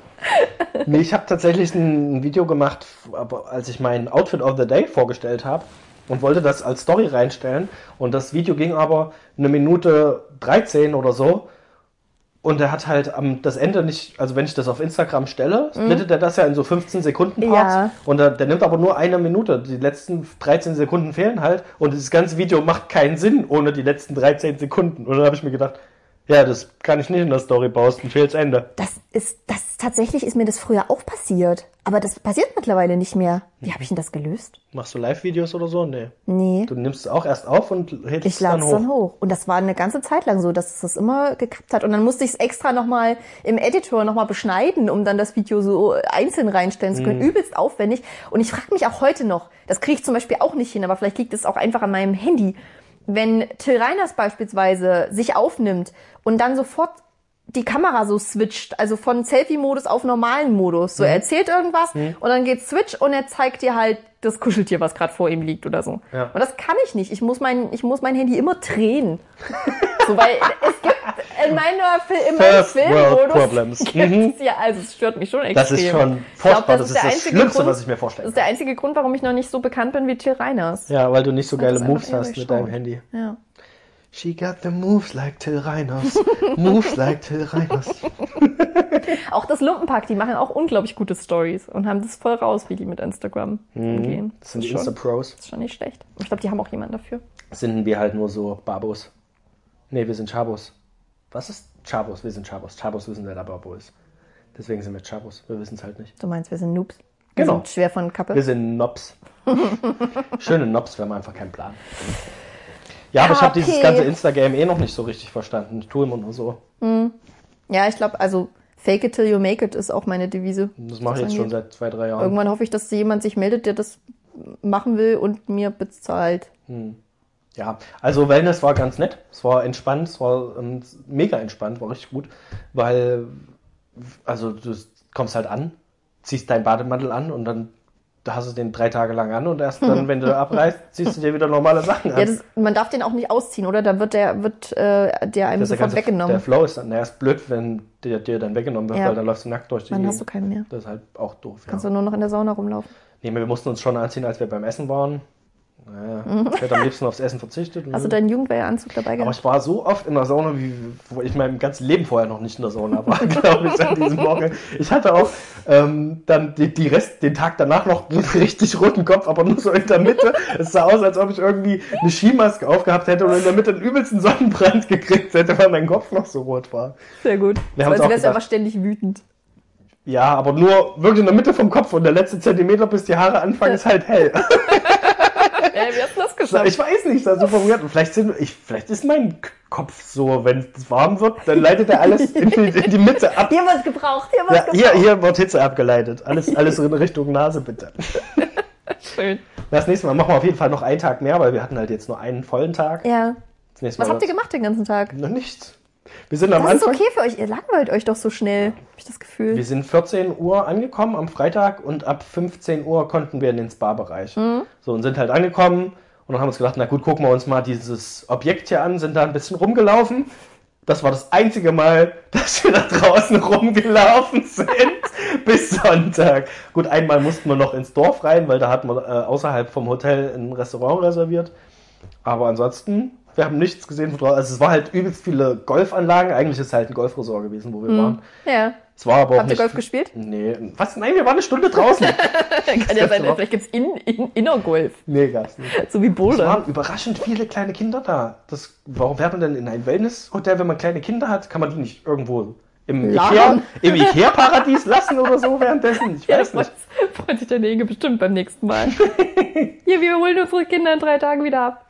Nee, ich habe tatsächlich ein Video gemacht, als ich mein Outfit of the Day vorgestellt habe und wollte das als Story reinstellen. Und das Video ging aber eine Minute 13 oder so. Und er hat halt am das Ende nicht, also wenn ich das auf Instagram stelle, splittet er das ja in so 15 Sekunden Parts. Ja. Und der, der nimmt aber nur eine Minute. Die letzten 13 Sekunden fehlen halt. Und dieses ganze Video macht keinen Sinn ohne die letzten 13 Sekunden. Und dann habe ich mir gedacht, ja, das kann ich nicht in der Story posten, fehlt's Ende. Das ist, das tatsächlich ist mir das früher auch passiert. Aber das passiert mittlerweile nicht mehr. Wie habe ich denn das gelöst? Machst du Live-Videos oder so? Nee. Nee. Du nimmst es auch erst auf und hältst Ich es dann lade es hoch. dann hoch. Und das war eine ganze Zeit lang so, dass es das immer geklappt hat. Und dann musste ich es extra nochmal im Editor nochmal beschneiden, um dann das Video so einzeln reinstellen zu Mhm. können. Übelst aufwendig. Und ich frage mich auch heute noch, das kriege ich zum Beispiel auch nicht hin, aber vielleicht liegt es auch einfach an meinem Handy. Wenn Till Reiners beispielsweise sich aufnimmt und dann sofort die Kamera so switcht, also von Selfie-Modus auf normalen Modus. Mhm. So, er erzählt irgendwas und dann geht Switch und er zeigt dir halt das Kuscheltier, was gerade vor ihm liegt oder so. Ja. Und das kann ich nicht. Ich muss mein, ich muss mein Handy immer drehen. (laughs) so, weil es gibt in meiner in meinem Filmmodus gibt's ja, also es stört mich schon extrem. Das ist schon furchtbar. Das ist der das einzige Schlimmste, Grund- was ich mir Das vorstellen ist der einzige Grund, warum ich noch nicht so bekannt bin wie Till Reiners. Ja, weil du nicht so Das geile ist Moves hast mit deinem. Handy. Ja. She got the moves like Till Reiners. (laughs) moves like Till Reiners. (laughs) Auch das Lumpenpack, die machen auch unglaublich gute Stories und haben das voll raus, wie die mit Instagram umgehen. Mhm. Das sind die Insta-Pros. das ist schon nicht schlecht. Ich glaube, die haben auch jemanden dafür. Sind wir halt nur so Babos. Nee, wir sind Chabos. Was ist Chabos? Wir sind Chabos. Chabos wissen, wer der Babo ist. Deswegen sind wir Chabos. Wir wissen es halt nicht. Du meinst, wir sind Noobs. Wir Genau. sind schwer von Kappe. Wir sind Nobs. (laughs) Schöne Nobs, wir haben einfach keinen Plan. Ja, aber ich habe dieses ganze Instagram eh noch nicht so richtig verstanden. Ich tue immer nur so. Ja, ich glaube, also fake it till you make it ist auch meine Devise. Das mache ich jetzt schon angeht. seit zwei, drei Jahren. Irgendwann hoffe ich, dass jemand sich meldet, der das machen will und mir bezahlt. Ja, also Wellness war ganz nett. Es war entspannt, es war ähm, mega entspannt, war richtig gut, weil also du kommst halt an, ziehst deinen Bademantel an und dann da hast du den drei Tage lang an und erst dann, (laughs) wenn du abreißt, ziehst du dir wieder normale Sachen an. Ja, das, man darf den auch nicht ausziehen, oder? Da wird der, wird, äh, der einem Das ist der sofort ganze- weggenommen. Der Flow ist dann erst blöd, wenn der dir dann weggenommen wird, Ja. weil dann läufst du nackt durch die Dann Gegend. hast du keinen mehr. Das ist halt auch doof. Ja. Kannst du nur noch in der Sauna rumlaufen. Nee, wir mussten uns schon anziehen, als wir beim Essen waren. Naja, ich hätte am liebsten aufs Essen verzichtet. Hast du deinen Jugendwehranzug dabei Aber gehabt? ich war so oft in der Sauna, wie wo ich mein ganzes Leben vorher noch nicht in der Sauna war, (laughs) glaube ich, an diesem Wochenende. Ich hatte auch ähm, dann die, die Rest, den Tag danach noch einen (laughs) richtig roten Kopf, aber nur so in der Mitte. Es sah aus, als ob ich irgendwie eine Skimaske aufgehabt hätte und in der Mitte einen übelsten Sonnenbrand gekriegt hätte, weil mein Kopf noch so rot war. Sehr gut. Wir wärst du gedacht. einfach ständig wütend. Ja, aber nur wirklich in der Mitte vom Kopf und der letzte Zentimeter, bis die Haare anfangen, ist halt hell. (laughs) Ey, wie hast du das geschafft? Ich weiß nicht, das ist super weird. Und vielleicht, sind, ich, vielleicht ist mein Kopf so, wenn es warm wird, dann leitet er alles in die, in die Mitte ab. Hier wird gebraucht, hier wird Ja, gebraucht. hier, hier wird Hitze abgeleitet. Alles, alles in Richtung Nase, bitte. (laughs) Schön. Das nächste Mal machen wir auf jeden Fall noch einen Tag mehr, weil wir hatten halt jetzt nur einen vollen Tag. Ja. Was habt ihr gemacht den ganzen Tag? Noch nichts. Wir sind am Das ist Anfang. okay für euch. Ihr langweilt euch doch so schnell. Hab ich das Gefühl. Wir sind 14 Uhr angekommen am Freitag und ab 15 Uhr konnten wir in den Spa-Bereich. Mhm. So, und sind halt angekommen und dann haben wir uns gedacht, na gut, gucken wir uns mal dieses Objekt hier an, sind da ein bisschen rumgelaufen. Das war das einzige Mal, (laughs) dass wir da draußen rumgelaufen sind (laughs) bis Sonntag. Gut, einmal mussten wir noch ins Dorf rein, weil da hatten wir äh, außerhalb vom Hotel ein Restaurant reserviert. Aber ansonsten, wir haben nichts gesehen. von draußen. Also es war halt übelst viele Golfanlagen. Eigentlich ist es halt ein Golfresort gewesen, wo wir waren. Ja. Es war aber auch Habt ihr. Golf gespielt? Nee, was? Nein, wir waren eine Stunde draußen. (laughs) Kann ja sein, vielleicht gibt's in, in, Innergolf. nee, gab's nicht. (laughs) So wie Es Bowler. waren überraschend viele kleine Kinder da. Das, warum wäre man denn in ein Wellnesshotel, wenn man kleine Kinder hat? Kann man die nicht irgendwo im Ikea, im Ikea-Paradies lassen oder so währenddessen? Ich (laughs) Ja, weiß freut, nicht. freut sich der Inge bestimmt beim nächsten Mal. Hier, wir holen unsere Kinder in drei Tagen wieder ab.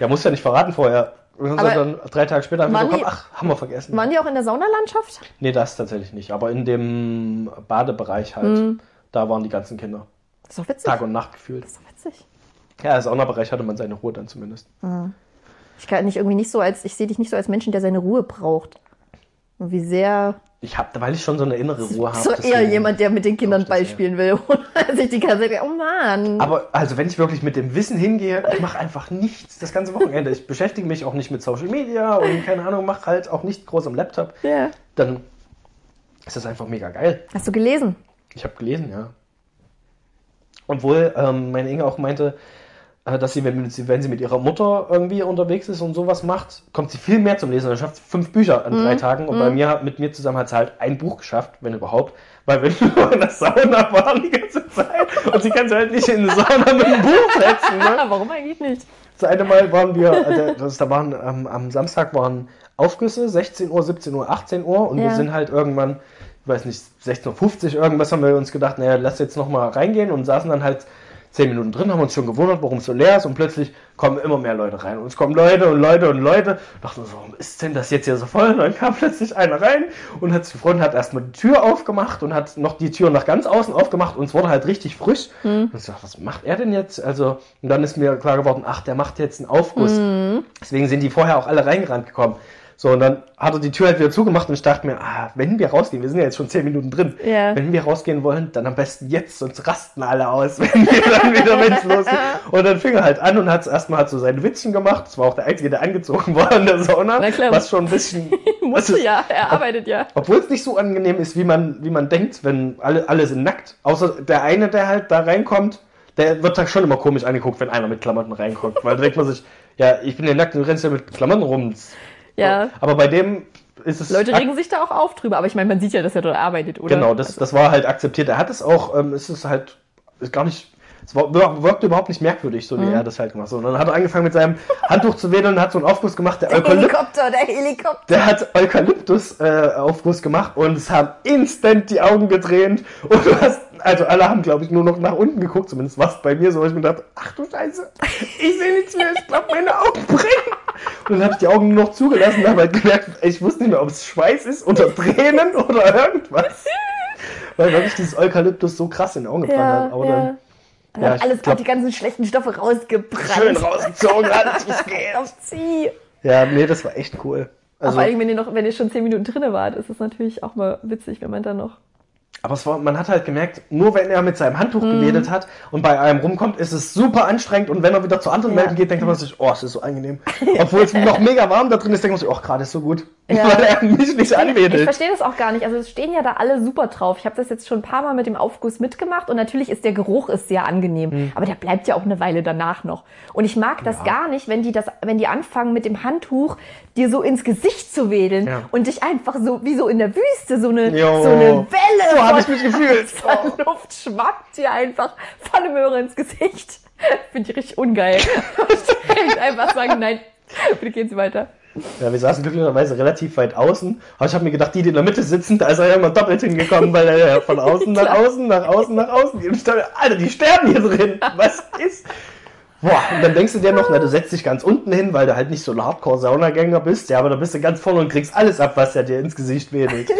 Ja, musst ja nicht verraten vorher. Wir haben dann drei Tage später einfach so, komm, ach, haben wir vergessen. Waren die auch in der Saunalandschaft? Nee, das tatsächlich nicht. Aber in dem Badebereich halt, Mhm. da waren die ganzen Kinder. Das ist doch witzig. Tag und Nacht gefühlt. Das ist doch witzig. Ja, im Saunabereich hatte man seine Ruhe dann zumindest. Ich kann nicht irgendwie nicht so als, ich sehe dich nicht so als Menschen, der seine Ruhe braucht. Und wie sehr, Ich habe, weil ich schon so eine innere Ruhe habe. so eher deswegen- jemand, der mit den Kindern Ball ja. will. (laughs) Und sich die Zeit, oh Mann. Aber also wenn ich wirklich mit dem Wissen hingehe, ich mache einfach nichts das ganze Wochenende. Ich beschäftige mich auch nicht mit Social Media und keine Ahnung, mache halt auch nicht groß am Laptop. ja. Dann ist das einfach mega geil. Hast du gelesen? Ich habe gelesen, ja. Obwohl ähm, meine Inge auch meinte, dass sie wenn, sie, wenn sie mit ihrer Mutter irgendwie unterwegs ist und sowas macht, kommt sie viel mehr zum Lesen. Dann schafft sie fünf Bücher an drei Tagen. Und bei mir, mit mir zusammen hat sie halt ein Buch geschafft, wenn überhaupt. Weil wir (laughs) nur in der Sauna waren die ganze Zeit. Und sie kann sich halt nicht in eine Sauna mit einem Buch setzen. Ne? (laughs) Warum eigentlich nicht? Das eine Mal waren wir, äh, das, da waren ähm, am Samstag waren Aufgüsse, 16 Uhr, 17 Uhr, 18 Uhr und wir Ja. sind halt irgendwann, ich weiß nicht, 16.50 Uhr, irgendwas haben wir uns gedacht, naja, lass jetzt nochmal reingehen und saßen dann halt 10 Minuten drin, haben uns schon gewundert, warum es so leer ist und plötzlich kommen immer mehr Leute rein und es kommen Leute und Leute und Leute. Dachten so, warum ist denn das jetzt hier so voll? Und dann kam plötzlich einer rein und hat sich gefreut hat erstmal die Tür aufgemacht und hat noch die Tür nach ganz außen aufgemacht und es wurde halt richtig frisch. Und ich dachte, was macht er denn jetzt? Also, und dann ist mir klar geworden, ach, der macht jetzt einen Aufguss. Deswegen sind die vorher auch alle reingerannt gekommen. So, und dann hat er die Tür halt wieder zugemacht und ich dachte mir, ah, wenn wir rausgehen, wir sind ja jetzt schon zehn Minuten drin, Ja. wenn wir rausgehen wollen, dann am besten jetzt, sonst rasten alle aus, (laughs) wenn wir dann wieder, es losgeht. Und dann fing er halt an und hat erstmal hat so seine Witzchen gemacht. Das war auch der Einzige, der angezogen (laughs) war in der Sauna. Na klar. Was schon ein bisschen. (laughs) Musste ist- ja, er arbeitet ja. Obwohl es nicht so angenehm ist, wie man, wie man denkt, wenn alle, alle sind nackt. Außer der eine, der halt da reinkommt, der wird da schon immer komisch angeguckt, wenn einer mit Klamotten reinkommt. Weil da denkt man sich, ja, ich bin ja nackt und du rennst ja mit Klamotten rum. Ja. Aber bei dem ist es. Leute regen sich da auch auf drüber, aber ich meine, man sieht ja, dass er dort arbeitet, oder? Genau, das, das war halt akzeptiert. Er hat es auch, ähm, es ist halt, ist gar nicht, es wirkte überhaupt nicht merkwürdig, so Mhm. wie er das halt gemacht hat. Und dann hat er angefangen mit seinem Handtuch zu wedeln und hat so einen Aufguss gemacht, der Eukalypt, Helikopter, der Helikopter. der hat Eukalyptus-Aufguss gemacht und es haben instant die Augen gedreht und du hast, also alle haben, glaube ich, nur noch nach unten geguckt, zumindest war es bei mir so, weil ich mir dachte, ach du Scheiße, ich sehe nichts mehr, ich glaube, meine Augen brennen. Und dann habe ich die Augen nur noch zugelassen und habe halt gemerkt, ich wusste nicht mehr, ob es Schweiß ist oder Tränen (laughs) oder irgendwas. Weil wirklich dieses Eukalyptus so krass in den Augen gebrannt Ja, hat. Aber ja. dann Dann Ja, alles glaub- die ganzen schlechten Stoffe rausgebrannt. schön rausgezogen, (laughs) alles was geht. Auf Zieh. Ja, nee, das war echt cool. Also, vor allem, wenn ihr noch, wenn ihr schon zehn Minuten drinne wart, ist es natürlich auch mal witzig, wenn man dann noch. Aber war, man hat halt gemerkt, nur wenn er mit seinem Handtuch Mhm. gewedelt hat und bei einem rumkommt, ist es super anstrengend und wenn er wieder zu anderen Ja. Welten geht, denkt man sich, oh, es ist so angenehm. (laughs) Obwohl es noch mega warm da drin ist, denkt man sich, oh, gerade ist so gut. Ja. (laughs) Weil er mich nicht Ich anwedelt. verstehe das auch gar nicht. Also es stehen ja da alle super drauf. Ich habe das jetzt schon ein paar Mal mit dem Aufguss mitgemacht und natürlich ist der Geruch ist sehr angenehm, Hm. aber der bleibt ja auch eine Weile danach noch. Und ich mag das gar nicht, wenn die das, wenn die anfangen mit dem Handtuch dir so ins Gesicht zu wedeln Ja. und dich einfach so wie so in der Wüste so eine Jo. so eine Welle So hab von- ich mich gefühlt. (laughs) von Luft schwappt dir einfach volle Möhre ins Gesicht. (laughs) Finde ich richtig ungeil. (laughs) ich einfach sagen, nein, bitte gehen Sie weiter. Ja, wir saßen glücklicherweise relativ weit außen. Aber ich habe mir gedacht, die, die in der Mitte sitzen, da ist er ja immer doppelt hingekommen, weil er ja von außen nach außen, nach außen, nach außen geht. Und ich dachte, Alter, die sterben hier drin. Was ist? Boah, und dann denkst du dir noch, na, du setzt dich ganz unten hin, weil du halt nicht so ein Hardcore-Saunagänger bist. Ja, aber da bist du ganz vorne und kriegst alles ab, was er dir ins Gesicht wedelt.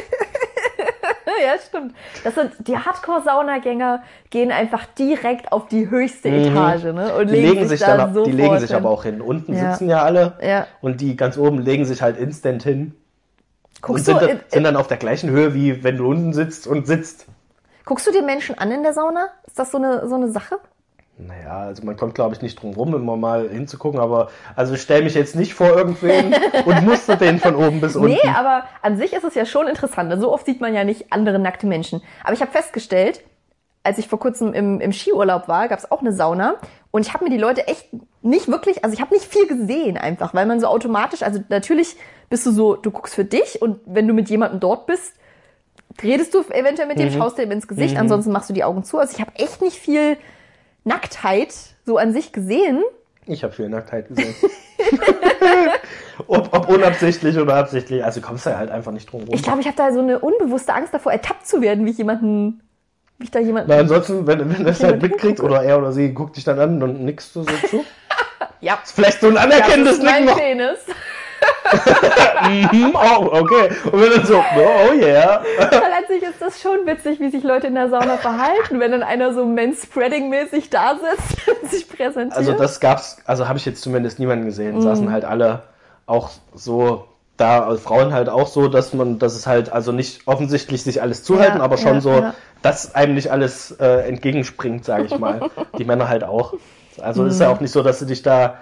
(laughs) Ja, stimmt. Das sind die Hardcore-Saunagänger gehen einfach direkt auf die höchste Etage, ne? Und Mhm. Die legen sich da dann, ab- die legen sich hin. aber auch hin. Unten Ja. sitzen ja alle. Ja. Und die ganz oben legen sich halt instant hin. und Guckst sind, du, dann, in, sind dann auf der gleichen Höhe, wie wenn du unten sitzt und sitzt. guckst du dir Menschen an in der Sauna? Ist das so eine, so eine Sache? Naja, also man kommt, glaube ich, nicht drum rum, immer mal hinzugucken, aber also ich stelle mich jetzt nicht vor irgendwen (laughs) und muster den von oben bis unten. Nee, aber an sich ist es ja schon interessant. So oft sieht man ja nicht andere nackte Menschen. Aber ich habe festgestellt, als ich vor kurzem im, im Skiurlaub war, gab es auch eine Sauna. Und ich habe mir die Leute echt nicht wirklich, also ich habe nicht viel gesehen einfach, weil man so automatisch, also natürlich bist du so, du guckst für dich und wenn du mit jemandem dort bist, redest du eventuell mit dem, schaust dem ins Gesicht, ansonsten machst du die Augen zu. Also ich habe echt nicht viel Nacktheit so an sich gesehen. Ich habe viel Nacktheit gesehen. (laughs) ob, ob unabsichtlich oder absichtlich, also kommst du ja halt einfach nicht drum rum. Ich glaube, ich habe da so eine unbewusste Angst davor, ertappt zu werden, wie ich jemanden, wie ich da jemanden. Na, ansonsten, wenn, wenn du es halt jemand mitkriegst oder er oder sie guckt dich dann an und nickst du so zu. (laughs) Ja, Ist vielleicht so ein das anerkennendes ist mein Nicken. Penis. (laughs) Mhm, oh, okay. Und wenn dann so, oh, oh yeah. (laughs) Weil an sich ist das schon witzig, wie sich Leute in der Sauna verhalten, wenn dann einer so Manspreading-mäßig da sitzt (laughs) und sich präsentiert. Also das gab's, also habe ich jetzt zumindest niemanden gesehen. Mhm. Saßen halt alle auch so da, also Frauen halt auch so, dass man, dass es halt also nicht offensichtlich sich alles zuhalten, Ja, aber schon ja, so, ja. dass einem nicht alles äh, entgegenspringt, sage ich mal. Die Männer halt auch. Also ist Mhm. ja auch nicht so, dass du dich da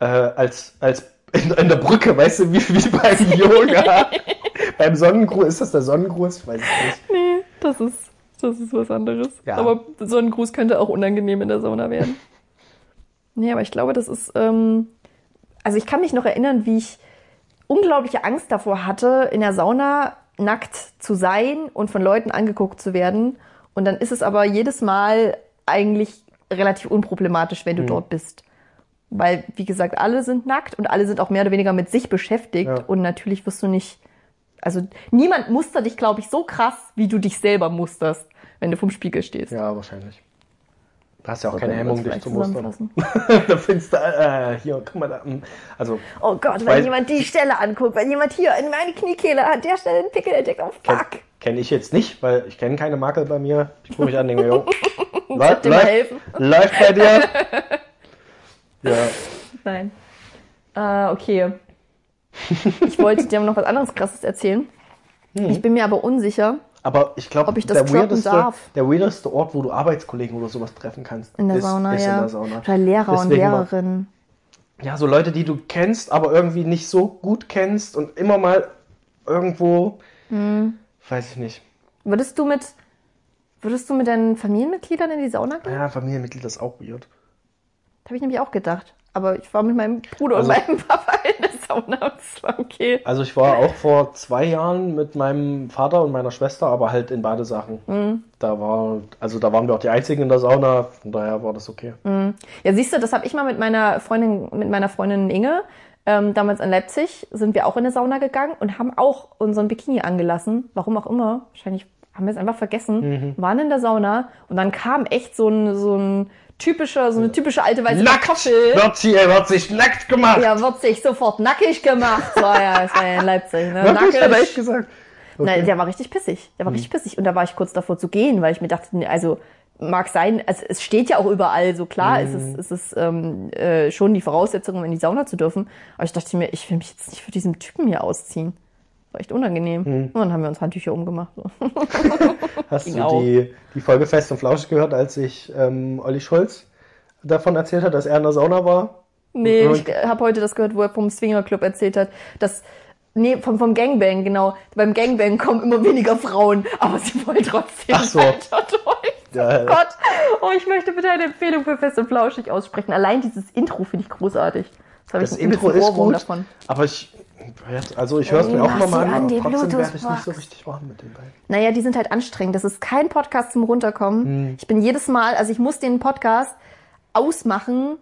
äh, als als in, in der Brücke, weißt du, wie, wie beim (laughs) Yoga. beim Sonnengruß, ist das der Sonnengruß? Ich weiß es nicht. nee, das ist, das ist was anderes. Ja. Aber so ein Gruß könnte auch unangenehm in der Sauna werden. nee, aber ich glaube, das ist, ähm, also ich kann mich noch erinnern, wie ich unglaubliche Angst davor hatte, in der Sauna nackt zu sein und von Leuten angeguckt zu werden. Und dann ist es aber jedes Mal eigentlich relativ unproblematisch, wenn du dort bist. Weil, wie gesagt, alle sind nackt und alle sind auch mehr oder weniger mit sich beschäftigt. Ja. Und natürlich wirst du nicht, also niemand mustert dich, glaube ich, so krass, wie du dich selber musterst, wenn du vom Spiegel stehst. Ja, wahrscheinlich. Du hast ja auch keine wir uns Hemmung, dich zu mustern. (laughs) da findest du, äh, hier, guck mal da. mm, Also, Oh Gott, wenn Weil- jemand die Stelle anguckt, wenn jemand hier in meine Kniekehle an der Stelle einen Pickel entdeckt, oh fuck. Kenne ich jetzt nicht, weil ich kenne keine Makel bei mir. Ich gucke mich an und denke, jo, (laughs) mal helfen. läuft bei dir. (laughs) Ja, Nein. Äh, okay. Ich wollte dir noch was anderes Krasses erzählen. Hm. Ich bin mir aber unsicher. Aber ich glaube, Ob ich das der, weirdeste, darf. der weirdeste Ort, wo du Arbeitskollegen oder sowas treffen kannst, In der ist, Sauna, ist ja. in der Sauna. Oder Lehrer und Deswegen mal- Lehrerinnen. Ja, so Leute, die du kennst, aber irgendwie nicht so gut kennst und immer mal irgendwo, Hm. weiß ich nicht. Würdest du mit, würdest du mit deinen Familienmitgliedern in die Sauna gehen? Ja, Familienmitglied ist auch weird. Habe ich nämlich auch gedacht. Aber ich war mit meinem Bruder Also- und meinem Papa in der Sauna (laughs) und es war okay. Also ich war auch vor zwei Jahren mit meinem Vater und meiner Schwester, aber halt in Badesachen. Mhm. Da war, also da waren wir auch die einzigen in der Sauna, von daher war das okay. Ja, siehst du, das habe ich mal mit meiner Freundin, mit meiner Freundin Inge. Ähm, damals in Leipzig sind wir auch in eine Sauna gegangen und haben auch unseren Bikini angelassen. Warum auch immer. Wahrscheinlich haben wir es einfach vergessen. Waren in der Sauna und dann kam echt so ein, so ein typischer, so eine typische alte weiße Kartoffel. Wird hier, wird sich nackt gemacht! Ja, wird sich sofort nackig gemacht. So, ja, das war ja in Leipzig, ne? Wirklich? Hat er Nackig. echt gesagt? Nein, der war richtig pissig. Der war richtig pissig. Und da war ich kurz davor zu gehen, weil ich mir dachte, nee, also mag sein, also es steht ja auch überall so klar, es ist, es ist ähm, äh, schon die Voraussetzung, um in die Sauna zu dürfen. Aber ich dachte mir, ich will mich jetzt nicht für diesen Typen hier ausziehen. War echt unangenehm. Und dann haben wir uns Handtücher umgemacht. So. (laughs) Hast Ging du auch. die, die Folge Fest und Flauschig gehört, als ich ähm, Olli Schulz davon erzählt hat, dass er in der Sauna war? Nee, Und- ich habe heute das gehört, wo er vom Swinger Club erzählt hat, dass Nee, vom, vom Gangbang, genau. Beim Gangbang kommen immer weniger Frauen, aber sie wollen trotzdem Ach so. weiter durch. (laughs) Ja, Oh Gott. Oh, ich möchte bitte eine Empfehlung für Fest und Flauschig aussprechen. Allein dieses Intro finde ich großartig. Das, Intro ist gut, davon. aber ich, also ich höre es mir auch Mach immer mal sie an, aber trotzdem werde ich nicht so richtig warm mit den beiden. Naja, die sind halt anstrengend. Das ist kein Podcast zum Runterkommen. Hm. Ich bin jedes Mal, also ich muss den Podcast ausmachen,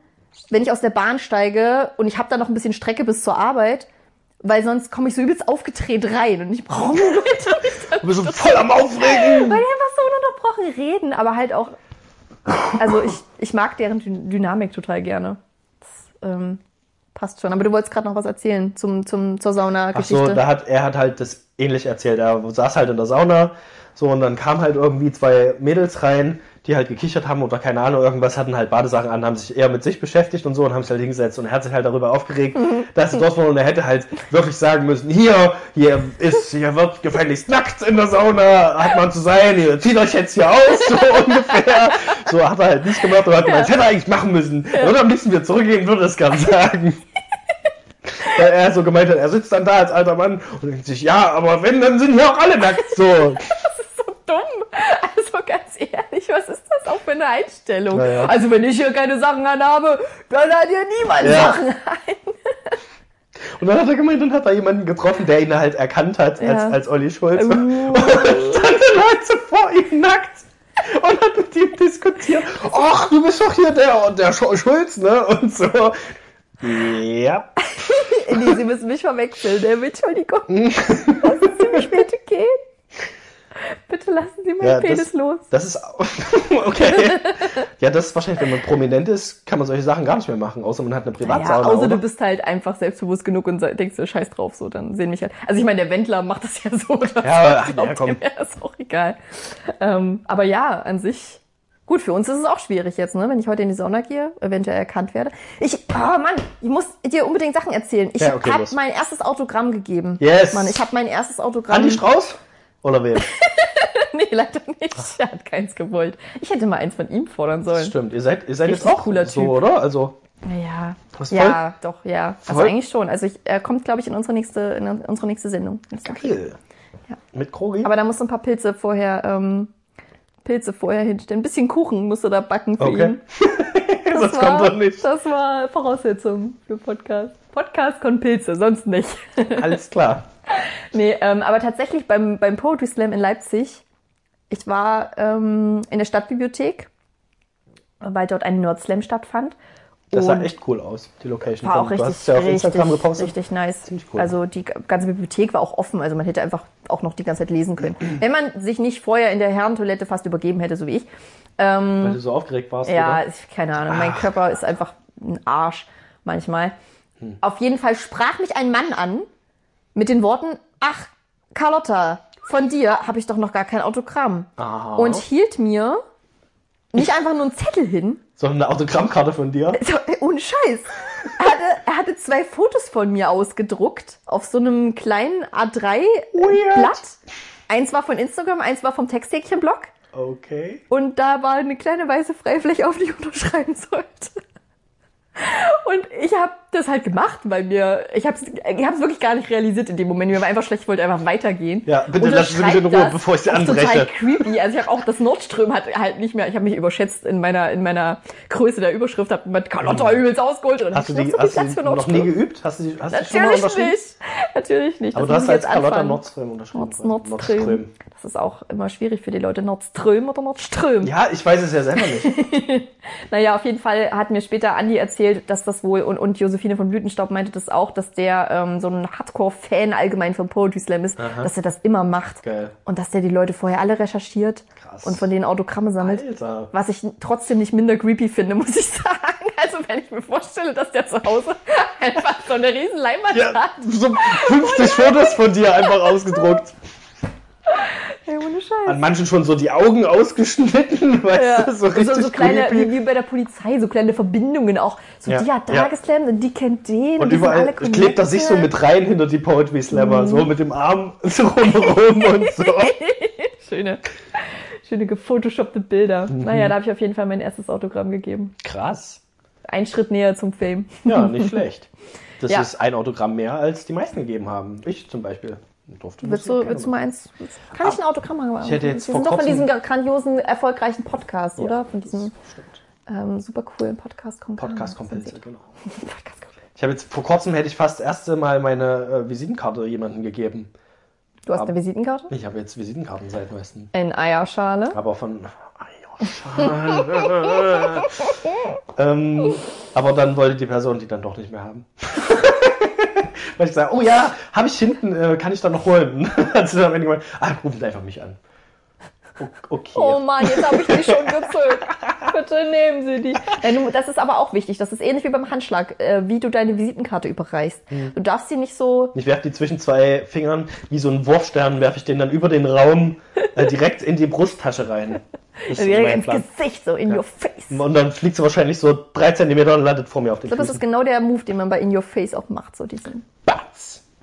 wenn ich aus der Bahn steige und ich habe da noch ein bisschen Strecke bis zur Arbeit, weil sonst komme ich so übelst aufgedreht rein und ich brauche (laughs) einen Moment, Du bist so voll am Aufregen! weil die einfach so ununterbrochen reden, aber halt auch, also ich, ich mag deren Dy- Dynamik total gerne. Das ähm, passt schon. Aber du wolltest gerade noch was erzählen zum, zum, zur Ach Sauna-Geschichte. so, da hat, er hat halt das ähnlich erzählt. Er saß halt in der Sauna, so, und dann kamen halt irgendwie zwei Mädels rein, die halt gekichert haben oder keine Ahnung, irgendwas hatten halt Badesachen an, haben sich eher mit sich beschäftigt und so und haben sich halt hingesetzt und er hat sich halt darüber aufgeregt, dass sie dort waren und er hätte halt wirklich sagen müssen, hier, hier ist, hier wird gefälligst nackt in der Sauna, hat man zu sein, ihr zieht euch jetzt hier aus, so (laughs) ungefähr. So hat er halt nicht gemacht, aber hat gemeint, das hätte er eigentlich machen müssen. Er würde am liebsten wieder zurückgehen, würde das gern sagen. Weil er so gemeint hat, er sitzt dann da als alter Mann und denkt sich, ja, aber wenn, dann sind hier auch alle nackt. (laughs) So, dumm. Also ganz ehrlich, was ist das auch für eine Einstellung? Ja, ja. Also wenn ich hier keine Sachen anhabe, dann hat hier niemand Ja. Sachen an. (laughs) und dann hat er gemeint, dann hat er jemanden getroffen, der ihn halt erkannt hat Ja. als, als Olli Schulz. Uh. (laughs) Und dann standen Leute vor ihm nackt und hat mit ihm diskutiert. Ach, du bist doch hier der, der Sch- Schulz, ne? Und so. Ja. (laughs) Nee, Sie müssen mich verwechseln, ne? Entschuldigung. (laughs) Lassen Sie mich bitte gehen. Bitte lassen Sie meinen Ja, Penis das- los. Das ist (laughs) okay. Ja, das ist wahrscheinlich, wenn man prominent ist, kann man solche Sachen gar nicht mehr machen, außer man hat eine Ja, Privatsauna. außer oder? du bist halt einfach selbstbewusst genug und denkst dir, scheiß drauf, so, dann sehen mich halt. Also ich meine, der Wendler macht das ja so. Oder Ja, aber- ach, ja, komm. ist auch egal. Ähm, aber ja, an sich, gut, für uns ist es auch schwierig jetzt, ne, wenn ich heute in die Sauna gehe, eventuell erkannt werde. Ich, oh Mann, ich muss dir unbedingt Sachen erzählen. Ich Ja, okay, habe mein erstes Autogramm gegeben. Yes. Mann, ich habe mein erstes Autogramm. Andi Strauß? Oder wem? (laughs) nee, leider nicht. Er hat keins gewollt. Ich hätte mal eins von ihm fordern sollen. Stimmt, ihr seid, ihr seid jetzt auch cooler so, Typ. oder? Also, Ja, ja, doch, ja. Also Voll? eigentlich schon. Also ich, er kommt, glaube ich, in unsere nächste, in unsere nächste Sendung. geil. Ja. Mit Krogi? Aber da musst du ein paar Pilze vorher, ähm, Pilze vorher hinstellen. Ein bisschen Kuchen musst du da backen für Okay. ihn. (laughs) Das Sonst war, kommt er nicht. Das war Voraussetzung für Podcast. Podcast kon Pilze, sonst nicht. (laughs) Alles klar. nee, ähm, aber tatsächlich beim, beim Poetry Slam in Leipzig, ich war ähm, in der Stadtbibliothek, weil dort ein Nerd Slam stattfand. Das sah echt cool aus, die Location. War auch du richtig, hast es ja auf richtig, Instagram gepostet. richtig nice. Ziemlich cool. Also die ganze Bibliothek war auch offen, also man hätte einfach auch noch die ganze Zeit lesen können. (clears throat) Wenn man sich nicht vorher in der Herrentoilette fast übergeben hätte, so wie ich. Ähm, Weil du so aufgeregt warst, ja, ich, keine Ahnung, mein Körper ist einfach ein Arsch manchmal. Hm. Auf jeden Fall sprach mich ein Mann an mit den Worten, ach, Carlotta, von dir habe ich doch noch gar kein Autogramm. Aha. Und hielt mir nicht einfach nur einen Zettel hin, So eine Autogrammkarte von dir. so, ohne Scheiß. er hatte, er hatte zwei Fotos von mir ausgedruckt auf so einem kleinen A3-Blatt. Eins war von Instagram, eins war vom Texthäkchen-Blog. Okay. Und da war eine kleine weiße Freifläche, auf die ich unterschreiben sollte. Und ich habe das halt gemacht, weil mir, ich habe es ich hab's wirklich gar nicht realisiert in dem Moment. Mir war einfach schlecht, ich wollte einfach weitergehen. Ja, bitte lassen Sie mich in Ruhe, bevor ich Sie das ist anbreche. Total creepy. Also ich habe auch das Nordström hat halt nicht mehr, ich habe mich überschätzt in meiner in meiner Größe der Überschrift, habe mit Carlotta übelst ausgeholt. Und Hast du die, so hast du Platz für noch nie Nordström. geübt? Hast du die, hast du die schon mal Natürlich unterschrieben? nicht. Natürlich nicht. Aber Das du hast als Carlotta. Nordström unterschrieben. Nords, Nordström. Das ist auch immer schwierig für die Leute. Nordström oder Nordström. Ja, ich weiß es ja selber nicht. (laughs) Naja, auf jeden Fall hat mir später Andi erzählt, dass das wohl, und, und Josephine von Blütenstaub meinte das auch, dass der ähm, so ein Hardcore-Fan allgemein von Poetry Slam ist, dass er das immer macht. Geil. Und dass der die Leute vorher alle recherchiert Krass. und von denen Autogramme sammelt. Alter. Was ich trotzdem nicht minder creepy finde, (laughs) muss ich sagen. Also wenn ich mir vorstelle, dass der zu Hause (laughs) einfach so eine riesen Leinwand Ja, hat. so 50 Fotos von dir einfach ausgedruckt. (laughs) Ey, ohne An Scheiß. manchen schon so die Augen ausgeschnitten, (laughs) weißt Ja. du, so richtig so, so kleine, creepy. wie, wie bei der Polizei, so kleine Verbindungen auch. So, Ja, die hat ja. Tageslam und die kennt den. Und die sind überall alle klebt er sich so mit rein hinter die Poetry Slammer, Mhm. so mit dem Arm (laughs) so rumrum und so. Schöne, schöne gefotoshoppte Bilder. Mhm. Naja, da habe ich auf jeden Fall mein erstes Autogramm gegeben. Krass. Ein Schritt näher zum Fame. Ja, nicht schlecht. Das Ja. ist ein Autogramm mehr, als die meisten gegeben haben. Ich zum Beispiel. Durfte Willst du, willst du mal eins? Kann ich ein Autogramm machen? Ich hätte jetzt Wir vor sind doch von diesem grandiosen, erfolgreichen Podcast, Ja, oder? Von diesem Stimmt. ähm, super coolen Podcast Podcast Kompilze, genau. (laughs) Podcast Ich habe jetzt vor kurzem hätte ich fast das erste Mal meine äh, Visitenkarte jemandem gegeben. Du hast Aber- eine Visitenkarte? Ich habe jetzt Visitenkarten seit neuestem. In Eierschale. Aber von. Eierschalen. (laughs) ähm, aber dann wollte die Person die dann doch nicht mehr haben. (laughs) Weil ich sage, oh ja, habe ich hinten, äh, kann ich dann noch holen. (laughs) Dann am Ende gemeint, ah, rufen Sie einfach mich an. Okay. Oh Mann, jetzt habe ich die schon gezückt. (laughs) Bitte nehmen Sie die. Ja, das ist aber auch wichtig. Das ist ähnlich wie beim Handschlag, äh, wie du deine Visitenkarte überreichst. Hm. Du darfst sie nicht so. Ich werfe die zwischen zwei Fingern, wie so ein Wurfstern, werfe ich den dann über den Raum äh, direkt in die Brusttasche rein. Das direkt ins Plan. Gesicht, so in your face. Und dann fliegt sie wahrscheinlich so drei Zentimeter und landet vor mir auf den glaube, das ist genau der Move, den man bei In Your Face auch macht. So diesen.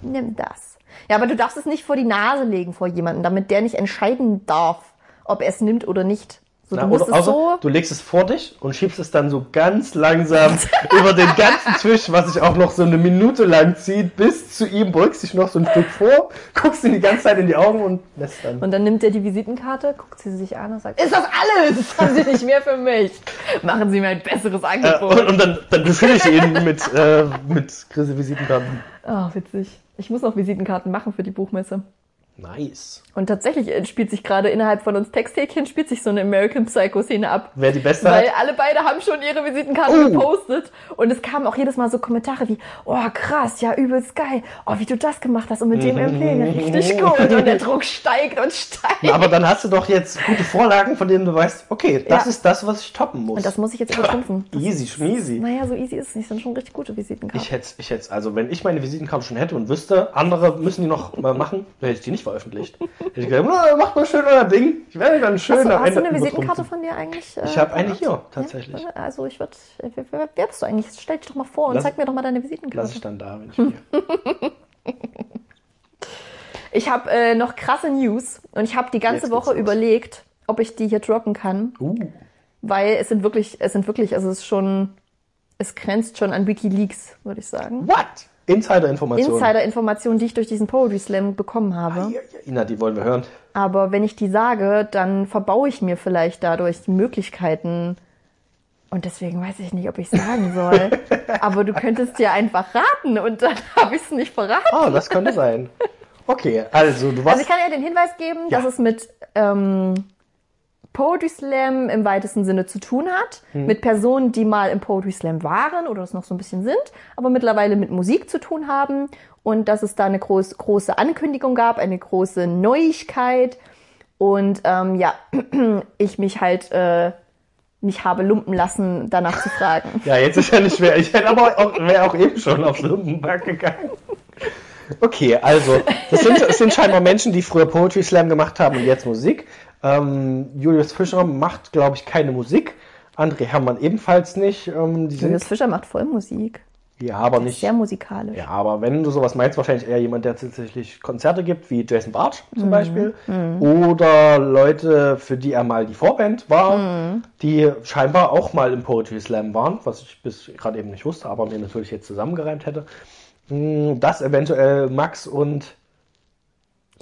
Nimm das. Ja, aber du darfst es nicht vor die Nase legen vor jemanden, damit der nicht entscheiden darf, ob er es nimmt oder nicht. So, du Na, musst oder, es außer, so. du legst es vor dich und schiebst es dann so ganz langsam (laughs) über den ganzen Tisch, was sich auch noch so eine Minute lang zieht, bis zu ihm, beugst dich noch so ein Stück vor, guckst ihm die ganze Zeit in die Augen und lässt dann. Und dann nimmt er die Visitenkarte, guckt sie sich an und sagt, ist das alles? (laughs) Das haben Sie nicht mehr für mich. Machen Sie mir ein besseres Äh, Angebot. und, und dann, dann befülle ich ihn mit, äh, mit Visitenkarten. Ah, witzig. Ich muss noch Visitenkarten machen für die Buchmesse. Nice. Und tatsächlich äh, spielt sich gerade innerhalb von uns Texthäkchen spielt sich so eine American Psycho Szene ab. Wer die beste Weil hat, alle beide haben schon ihre Visitenkarten Oh. gepostet. Und es kamen auch jedes Mal so Kommentare wie, oh krass, ja übelst geil. Oh, wie du das gemacht hast und mit dem Airplane, (laughs) richtig gut. Und der Druck steigt und steigt. Na, aber dann hast du doch jetzt gute Vorlagen, von denen du weißt, okay, das Ja. ist das, was ich toppen muss. Und das muss ich jetzt übertrumpfen. (laughs) Das Easy, schmeasy. Naja, so easy ist es nicht. Das sind schon richtig gute Visitenkarten. Ich hätte, ich hätte, also wenn ich meine Visitenkarte schon hätte und wüsste, andere müssen die noch mal machen, dann hätte ich die nicht veröffentlicht. (laughs) Ich gesagt, "Na, macht mal schön euer Ding. Ich werde dann schön hast du, hast du eine Visitenkarte von dir eigentlich? äh, Ich habe eine hier, tatsächlich. Ja? Also ich würde, wer, wer, wer bist du eigentlich? Stell dich doch mal vor und Lass- zeig mir doch mal deine Visitenkarte. Lass ich dann da, wenn ich gehe. (laughs) Ich habe äh, noch krasse News und ich habe die ganze Jetzt Woche überlegt, ob ich die hier droppen kann, Uh, weil es sind wirklich, es sind wirklich, also es ist schon, es grenzt schon an WikiLeaks, würde ich sagen. what? Insider-Informationen. Insider-Informationen, die ich durch diesen Poetry Slam bekommen habe. Ja, ja, Ina, die wollen wir hören. Aber wenn ich die sage, dann verbaue ich mir vielleicht dadurch die Möglichkeiten. Und deswegen weiß ich nicht, ob ich sagen soll. (laughs) Aber du könntest ja einfach raten und dann (laughs) habe ich es nicht verraten. Ah, das könnte sein. Okay, also du Also warst. ich kann ja den Hinweis geben, Ja. dass es mit ähm, Poetry Slam im weitesten Sinne zu tun hat. Mit Personen, die mal im Poetry Slam waren oder es noch so ein bisschen sind, aber mittlerweile mit Musik zu tun haben. Und dass es da eine groß, große Ankündigung gab, eine große Neuigkeit. Und ähm, ja, (clears throat) ich mich halt äh, nicht habe lumpen lassen, danach zu fragen. (laughs) ja, jetzt ist ja nicht schwer. Ich hätte aber auch, wäre auch eben schon aufs Lumpenberg gegangen. Okay, also, das sind, das sind scheinbar Menschen, die früher Poetry Slam gemacht haben und jetzt Musik. Ähm, Julius Fischer macht, glaube ich, keine Musik. André Hermann ebenfalls nicht. Ähm, Julius Fischer macht voll Musik. Ja, aber nicht. Sehr musikalisch. Ja, aber wenn du sowas meinst, wahrscheinlich eher jemand, der tatsächlich Konzerte gibt, wie Jason Bartsch Mhm. zum Beispiel. Oder Leute, für die er mal die Vorband war, Mhm. die scheinbar auch mal im Poetry Slam waren, was ich bis gerade eben nicht wusste, aber mir natürlich jetzt zusammengereimt hätte. Hm, Dass eventuell Max und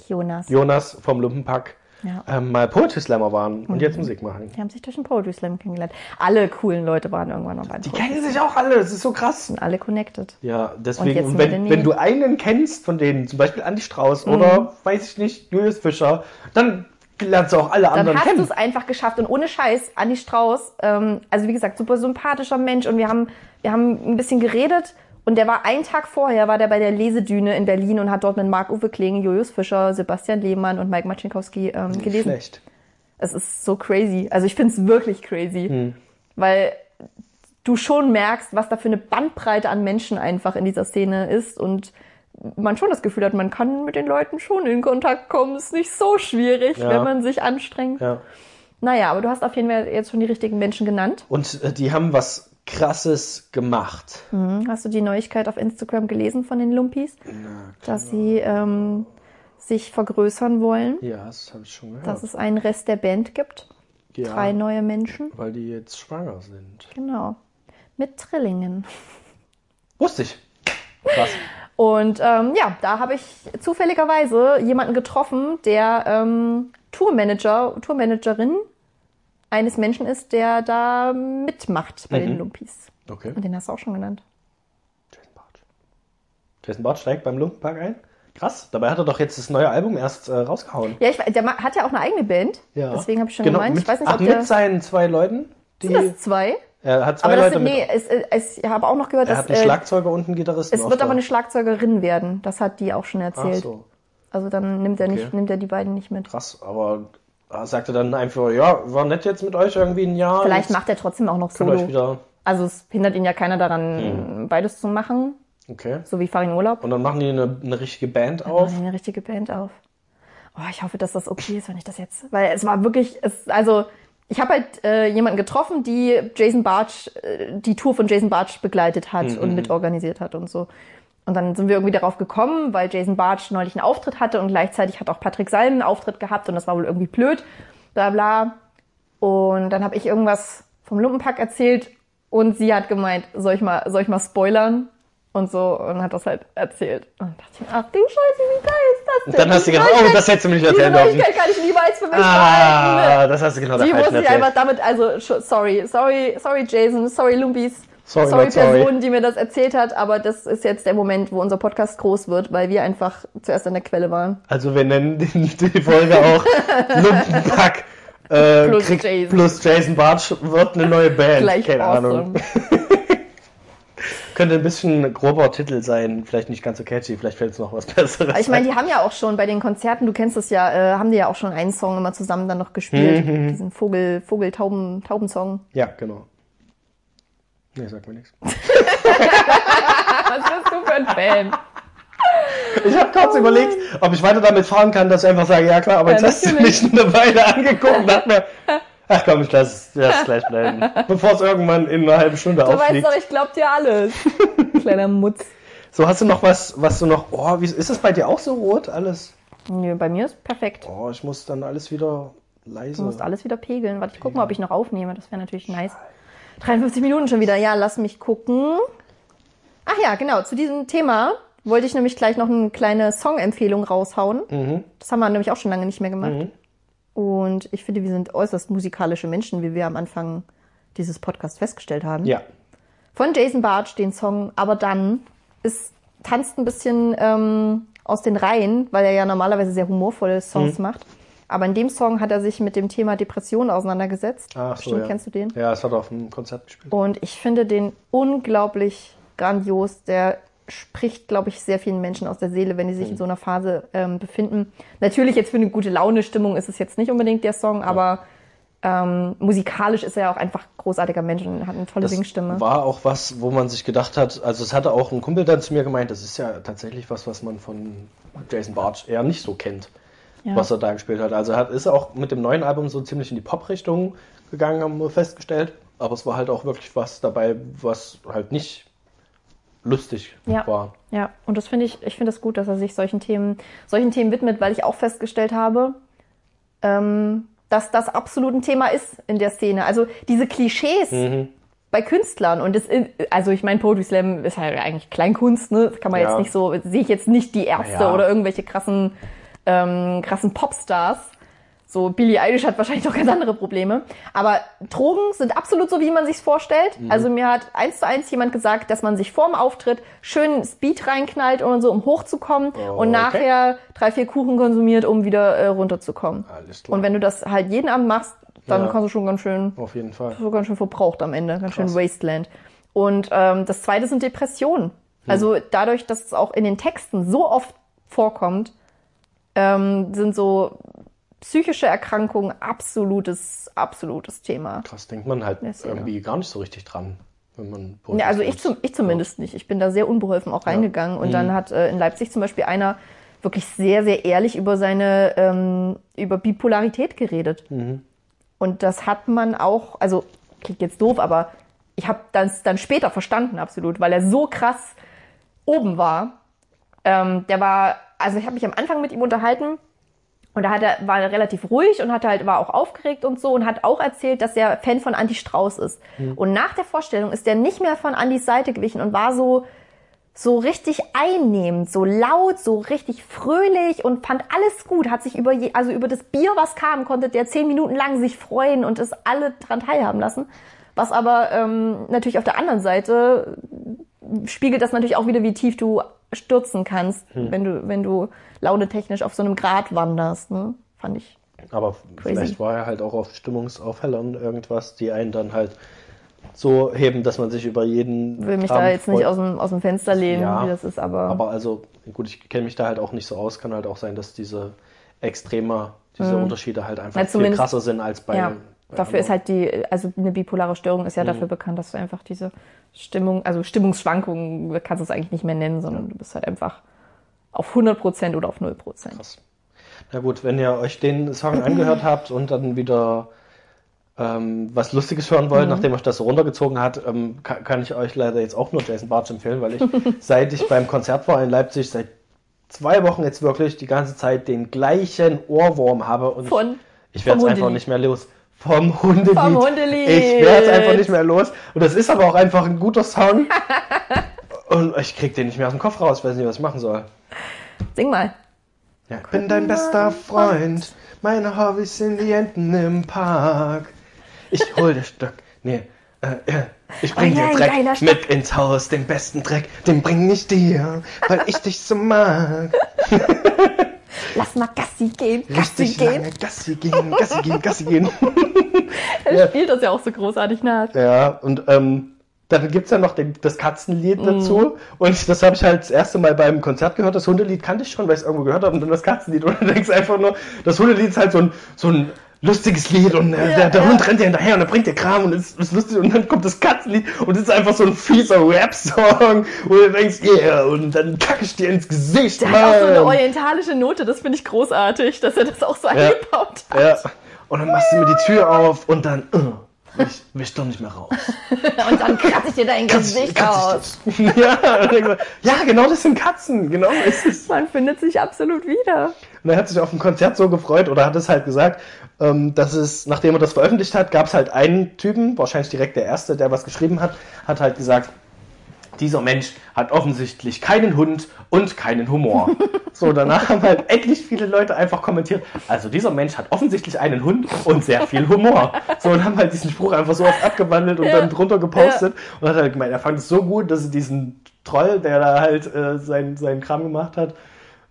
Jonas. Jonas vom Lumpenpack Ja. ähm, mal Poetry Slammer waren Mhm. und jetzt Musik machen. Die haben sich durch den Poetry Slam kennengelernt. Alle coolen Leute waren irgendwann noch beim Die kennen sich auch alle, das ist so krass. Slam. Alle connected. Ja, Und deswegen, und mit wenn, wenn du einen kennst von denen, zum Beispiel Andi Strauß Mhm. oder, weiß ich nicht, Julius Fischer, dann lernst du auch alle Dann anderen hast du kennen. es einfach geschafft und ohne Scheiß, Andi Strauß, ähm, also wie gesagt, super sympathischer Mensch und wir haben, wir haben ein bisschen geredet und der war einen Tag vorher, war der bei der Lesedüne in Berlin und hat dort mit Marc-Uwe Kling, Julius Fischer, Sebastian Lehmann und Mike Macinkowski ähm, gelesen. Schlecht. Es ist so crazy. Also ich finde es wirklich crazy. Hm. Weil du schon merkst, was da für eine Bandbreite an Menschen einfach in dieser Szene ist und man schon das Gefühl hat, man kann mit den Leuten schon in Kontakt kommen. Ist nicht so schwierig, Ja. wenn man sich anstrengt. Ja. Naja, aber du hast auf jeden Fall jetzt schon die richtigen Menschen genannt. Und äh, die haben was Krasses gemacht. Mhm. Hast du die Neuigkeit auf Instagram gelesen von den Lumpis? Dass sie ähm, sich vergrößern wollen, Ja, das habe ich schon gehört. dass es einen Rest der Band gibt. ja, Drei neue Menschen. weil die jetzt schwanger sind. Genau. Mit Trillingen. Wusste ich. Krass. Und ähm, ja, da habe ich zufälligerweise jemanden getroffen, der ähm, Tourmanager, Tourmanagerin eines Menschen ist, der da mitmacht bei den Lumpis. Okay. Und den hast du auch schon genannt. Jason Bartsch. Jason Bartsch steigt beim Lumpenpark ein. Krass. Dabei hat er doch jetzt das neue Album erst äh, rausgehauen. Ja, ich, der hat ja auch eine eigene Band. Ja. Deswegen habe ich schon genau, gemeint. Mit, ich weiß nicht, ach, ob der. mit seinen zwei Leuten. Die, sind das zwei? er hat zwei Aber das Leute sind, nee, es, es, ich habe auch noch gehört, er dass hat einen äh, Schlagzeuger und einen Gitarristen. es wird da. aber eine Schlagzeugerin werden. Das hat die auch schon Ach erzählt. so. Also dann nimmt er nicht, Okay. nimmt er die beiden nicht mit. Krass, aber er sagte dann einfach, ja, war nett jetzt mit euch irgendwie ein Jahr. Vielleicht macht er trotzdem auch noch Solo. wieder. Also es hindert ihn ja keiner daran, Hm. beides zu machen, Okay. so wie Farin Urlaub. Und dann machen die eine, eine richtige Band auf. Machen eine richtige Band auf. Oh, ich hoffe, dass das okay ist, wenn ich das jetzt, weil es war wirklich, es, also ich habe halt äh, jemanden getroffen, die Jason Bartsch, äh, die Tour von Jason Bartsch begleitet hat Mhm. und mitorganisiert hat und so. Und dann sind wir irgendwie darauf gekommen, weil Jason Bartsch neulich einen Auftritt hatte und gleichzeitig hat auch Patrick Salm einen Auftritt gehabt und das war wohl irgendwie blöd, bla bla. Und dann habe ich irgendwas vom Lumpenpack erzählt und sie hat gemeint, soll ich mal, soll ich mal spoilern? Und so, und hat das halt erzählt. Und dachte ich, mir, ach du Scheiße, wie geil ist das denn? Und dann hast du gedacht, oh, das hättest du mir nicht erzählen dürfen. Neuigkeit kann ich niemals für mich behalten. Ah, das hast du genau Die musste ich einfach damit, also, sorry, sorry, sorry Jason, sorry Lumbis, Sorry, sorry not sorry. Person, die mir das erzählt hat, aber das ist jetzt der Moment, wo unser Podcast groß wird, weil wir einfach zuerst an der Quelle waren. Also wir nennen (laughs) die, Folge auch Lumpenpack äh, Plus kriegt Jason. plus Jason Bartsch wird eine neue Band. Gleich Keine awesome. Ahnung. (laughs) Könnte ein bisschen grober Titel sein, vielleicht nicht ganz so catchy, vielleicht fällt es noch was Besseres. Aber ich meine, die haben ja auch schon bei den Konzerten, du kennst das ja, äh, haben die ja auch schon einen Song immer zusammen dann noch gespielt. Mhm. Diesen Vogel, Vogel, Tauben, Taubensong. ja, genau. Nee, sag mir nichts. Was bist du für ein Fan? Ich habe kurz überlegt, ob ich weiter damit fahren kann, dass ich einfach sage, ja klar, aber Ja, jetzt hast du mich eine Weile angeguckt und dachte mir, ach komm, ich lass, lass es gleich bleiben. Bevor es irgendwann in einer halben Stunde Du weißt auffliegt. doch, ich glaub dir alles. (laughs) Kleiner Mutz. So, hast du noch was, was du noch, oh, wie, ist es bei dir auch so rot alles? Nö, bei mir ist perfekt. Oh, ich muss dann alles wieder leise. Du musst alles wieder pegeln. Warte, ich gucke mal, ob ich noch aufnehme. Das wäre natürlich nice. 53 Minuten schon wieder. Ja, lass mich gucken. Ach ja, genau. Zu diesem Thema wollte ich nämlich gleich noch eine kleine Song-Empfehlung raushauen. Mhm. Das haben wir nämlich auch schon lange nicht mehr gemacht. Und ich finde, wir sind äußerst musikalische Menschen, wie wir am Anfang dieses Podcasts festgestellt haben. Ja. Von Jason Bartsch den Song Aber dann ist tanzt ein bisschen ähm, aus den Reihen, weil er ja normalerweise sehr humorvolle Mhm. Songs macht. Aber in dem Song hat er sich mit dem Thema Depression auseinandergesetzt. Ach so, Bestimmt ja. kennst du den. Ja, es hat auf dem Konzert gespielt. Und ich finde den unglaublich grandios. Der spricht, glaube ich, sehr vielen Menschen aus der Seele, wenn die sich in so einer Phase ähm, befinden. Natürlich jetzt für eine gute Laune-Stimmung ist es jetzt nicht unbedingt der Song, aber ähm, musikalisch ist er ja auch einfach großartiger Mensch und hat eine tolle Das Singstimme. war auch was, wo man sich gedacht hat, also es hatte auch ein Kumpel dann zu mir gemeint, das ist ja tatsächlich was, was man von Jason Bartsch eher nicht so kennt, Ja. was er da gespielt hat. Also er hat, ist auch mit dem neuen Album so ziemlich in die Pop-Richtung gegangen, haben wir festgestellt. Aber es war halt auch wirklich was dabei, was halt nicht lustig Ja. war. Ja, und das finde ich, ich finde es das gut, dass er sich solchen Themen, solchen Themen widmet, weil ich auch festgestellt habe, ähm, dass das absolut ein Thema ist in der Szene. Also diese Klischees Mhm. bei Künstlern und das, also ich meine, Poetry Slam ist halt eigentlich Kleinkunst, ne? Das kann man Ja. jetzt nicht so, sehe ich jetzt nicht die Ärzte Ja. oder irgendwelche krassen, ähm, krassen Popstars. So, Billie Eilish hat wahrscheinlich noch ganz andere Probleme. Aber Drogen sind absolut so, wie man sich's vorstellt. Mhm. Also mir hat eins zu eins jemand gesagt, dass man sich vorm Auftritt schön Speed reinknallt und so, um hochzukommen Oh, und okay. nachher drei, vier Kuchen konsumiert, um wieder äh, runterzukommen. Alles klar. Und wenn du das halt jeden Abend machst, dann Ja. kannst du schon ganz schön Auf jeden Fall. so ganz schön verbraucht am Ende, ganz Krass. schön Wasteland. Und ähm, das zweite sind Depressionen. Also dadurch, dass es auch in den Texten so oft vorkommt, ähm, sind so psychische Erkrankungen absolutes, absolutes Thema. Krass, denkt man halt Ja, irgendwie gar nicht so richtig dran, wenn man Ja, also ich, Poetry zum, ich zumindest nicht. Ich bin da sehr unbeholfen auch reingegangen. Und dann hat äh, in Leipzig zum Beispiel einer wirklich sehr, sehr ehrlich über seine, ähm, über Bipolarität geredet. Und das hat man auch, also klingt jetzt doof, aber ich habe das dann später verstanden, absolut, weil er so krass oben war. Ähm, der war, also ich habe mich am Anfang mit ihm unterhalten und da hat er, war er relativ ruhig und hat halt, war auch aufgeregt und so und hat auch erzählt, dass er Fan von Andy Strauß ist. Und nach der Vorstellung ist er nicht mehr von Andys Seite gewichen und war so, so richtig einnehmend, so laut, so richtig fröhlich und fand alles gut, hat sich über, je, also über das Bier, was kam, konnte der zehn Minuten lang sich freuen und es alle dran teilhaben lassen. Was aber ähm, natürlich auf der anderen Seite spiegelt das natürlich auch wieder, wie tief du stürzen kannst, wenn du, wenn du launetechnisch auf so einem Grat wanderst. Ne? Fand ich. Aber vielleicht war er halt auch auf Stimmungsaufhellern irgendwas, die einen dann halt so heben, dass man sich über jeden. Will mich Kram da jetzt nicht freut. aus dem, aus dem Fenster lehnen, Ja, wie das ist, aber, Aber also, gut, ich kenne mich da halt auch nicht so aus. Kann halt auch sein, dass diese extremer, diese Unterschiede halt einfach Na, viel krasser sind als bei. Mhm. ja. Dafür ist halt die, also eine bipolare Störung ist ja dafür bekannt, dass du einfach diese Stimmung, also Stimmungsschwankungen kannst du es eigentlich nicht mehr nennen, sondern du bist halt einfach auf 100% oder auf 0%. Krass. Na gut, wenn ihr euch den Song angehört (clears throat) habt und dann wieder ähm, was Lustiges hören Mhm. wollt, nachdem euch das so runtergezogen hat, ähm, kann, kann ich euch leider jetzt auch nur Jason Bartsch empfehlen, weil ich (laughs) seit ich beim Konzert war in Leipzig seit zwei Wochen jetzt wirklich die ganze Zeit den gleichen Ohrwurm habe und Von- ich, ich werde es einfach nicht mehr los. Vom Hundelied. Vom Hundelied. Ich werde es einfach nicht mehr los. Und das ist aber auch einfach ein guter Song. (laughs) und ich krieg den nicht mehr aus dem Kopf raus. Ich weiß nicht, was ich machen soll. Sing mal. Ja, ich bin dein bester Freund. Meine Hobbys sind die Enten im Park. Ich hol dir Stock. Nee, äh, äh, ich bring Oh dir Dreck mit ins Haus. Den besten Dreck, den bring ich dir, weil ich dich so mag. (laughs) (laughs) Lass mal Gassi gehen, Gassi Richtig gehen. lange Gassi gehen, Gassi gehen, Gassi gehen. (laughs) Er Ja. spielt das ja auch so großartig nach. Ja, und ähm, dann gibt's ja noch den, das Katzenlied Mhm. dazu. Und das habe ich halt das erste Mal beim Konzert gehört. Das Hundelied kannte ich schon, weil ich es irgendwo gehört habe. Und dann das Katzenlied. Und dann denkst du einfach nur, das Hundelied ist halt so ein, so ein lustiges Lied. Und äh, Ja, der, der ja. Hund rennt dir hinterher und er bringt dir Kram und es ist lustig. Und dann kommt das Katzenlied und es ist einfach so ein fieser Rap-Song. Und du denkst, yeah, und dann kacke ich dir ins Gesicht. Der hat auch so eine Mann. orientalische Note, das finde ich großartig, dass er das auch so eingebaut hat. Ja. Und dann machst du mir die Tür auf und dann, uh, ich wisch doch nicht mehr raus. (laughs) Und dann kratze ich dir dein Gesicht Katze- aus. (laughs) ja, ja, genau das sind Katzen. Genau ist es. Man findet sich absolut wieder. Und er hat sich auf dem Konzert so gefreut oder hat es halt gesagt, ähm, dass es, nachdem er das veröffentlicht hat, gab es halt einen Typen, wahrscheinlich direkt der erste, der was geschrieben hat, hat halt gesagt, dieser Mensch hat offensichtlich keinen Hund und keinen Humor. (laughs) So, danach haben halt endlich viele Leute einfach kommentiert, also dieser Mensch hat offensichtlich einen Hund und sehr viel Humor. So, und haben halt diesen Spruch einfach so oft abgewandelt und Ja. dann drunter gepostet und hat halt gemeint, er fand es so gut, dass sie diesen Troll, der da halt äh, seinen, seinen Kram gemacht hat,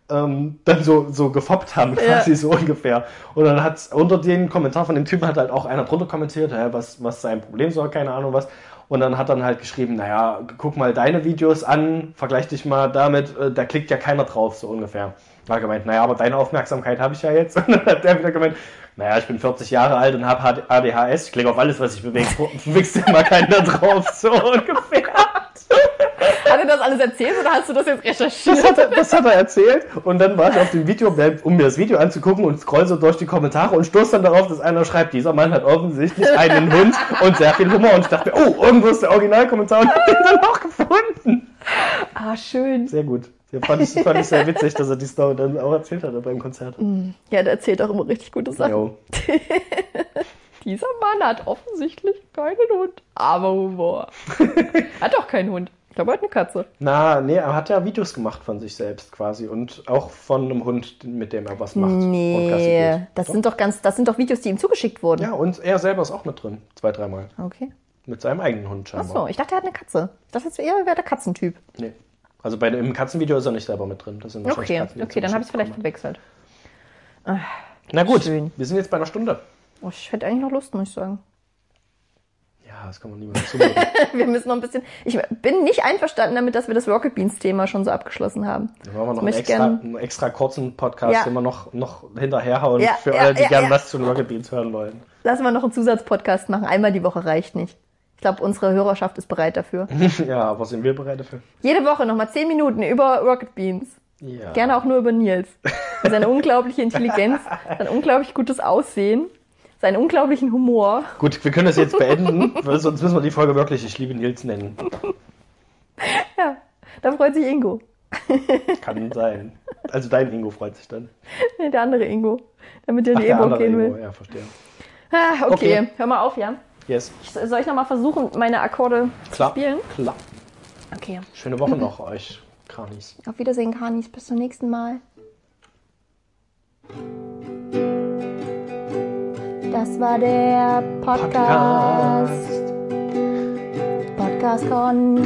ähm, dann so, so gefoppt haben, Ja. quasi so ungefähr. Und dann hat unter den Kommentar von dem Typen hat halt auch einer drunter kommentiert, hä, was, was sein Problem soll, keine Ahnung was. Und dann hat dann halt geschrieben, naja, guck mal deine Videos an, vergleich dich mal damit, äh, da klickt ja keiner drauf, so ungefähr. War gemeint, naja, aber deine Aufmerksamkeit habe ich ja jetzt. (laughs) Und dann hat der wieder gemeint, naja, ich bin 40 Jahre alt und habe ADHS, ich klicke auf alles, was sich bewegt, (laughs) bewegst ja mal keiner drauf, so (laughs) ungefähr. Hat er das alles erzählt oder hast du das jetzt recherchiert? Das hat, er, das hat er erzählt und dann war ich auf dem Video, um mir das Video anzugucken und scroll so durch die Kommentare und stoß dann darauf, dass einer schreibt, dieser Mann hat offensichtlich einen Hund und sehr viel Humor und ich dachte oh, irgendwo ist der Originalkommentar und (laughs) hab den dann auch gefunden. Ah, schön. Sehr gut. Ja, fand, ich, fand ich sehr witzig, dass er die Story dann auch erzählt hat beim Konzert. Ja, der erzählt auch immer richtig gute Sachen. (laughs) Dieser Mann hat offensichtlich keinen Hund. Aber Humor. (laughs) hat doch keinen Hund. Ich glaube, er hat eine Katze. Na, nee, er hat ja Videos gemacht von sich selbst quasi und auch von einem Hund, mit dem er was macht. Nee, das Doch. sind doch ganz, das sind doch Videos, die ihm zugeschickt wurden. Ja, und er selber ist auch mit drin. Zwei, dreimal. Okay. Mit seinem eigenen Hund Ach scheinbar. so, ich dachte, er hat eine Katze. Das ist eher wäre der Katzentyp. Nee. Also bei dem Katzenvideo ist er nicht selber mit drin. Das sind Okay, Katzen, okay, dann habe ich es vielleicht verwechselt. bekommen. Na gut, Schön. wir sind jetzt bei einer Stunde. Oh, ich hätte eigentlich noch Lust, muss ich sagen. Ja, das kann man niemandem zumuten. (laughs) Wir müssen noch ein bisschen. Ich bin nicht einverstanden damit, dass wir das Rocket Beans Thema schon so abgeschlossen haben. Dann wollen wir noch Ich einen möchte extra, gern- einen extra kurzen Podcast, Ja. den wir noch, noch hinterherhauen Ja, für ja, alle, die ja, gerne was zu Rocket Beans hören wollen. Lassen wir noch einen Zusatzpodcast machen. Einmal die Woche reicht nicht. Ich glaube, unsere Hörerschaft ist bereit dafür. (laughs) ja, aber sind wir bereit dafür? Jede Woche nochmal 10 Minuten über Rocket Beans. Ja. Gerne auch nur über Nils. Seine unglaubliche Intelligenz, (laughs) sein unglaublich gutes Aussehen, seinen unglaublichen Humor. Gut, wir können das jetzt beenden, sonst müssen wir die Folge wirklich Ich liebe Nils nennen. (laughs) Ja, da freut sich Ingo. (laughs) Kann sein. Also dein Ingo freut sich dann. Nee, der andere Ingo. Der mit dir in die der E-Book gehen Ingo, will. ja, verstehe. Ah, okay. Okay. hör mal auf, Jan. Yes, Ich, soll ich nochmal versuchen, meine Akkorde klar. zu spielen? Klar. Okay. Schöne Woche noch euch, Kranis. Auf Wiedersehen, Kanis. Bis zum nächsten Mal. Das war der Podcast. Podcast von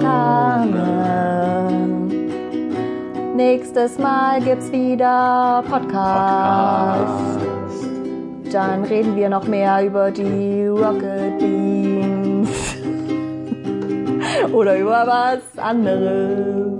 Carmen. Nächstes Mal gibt's wieder Podcast. Dann reden wir noch mehr über die Rocket Beans. (laughs) Oder über was anderes.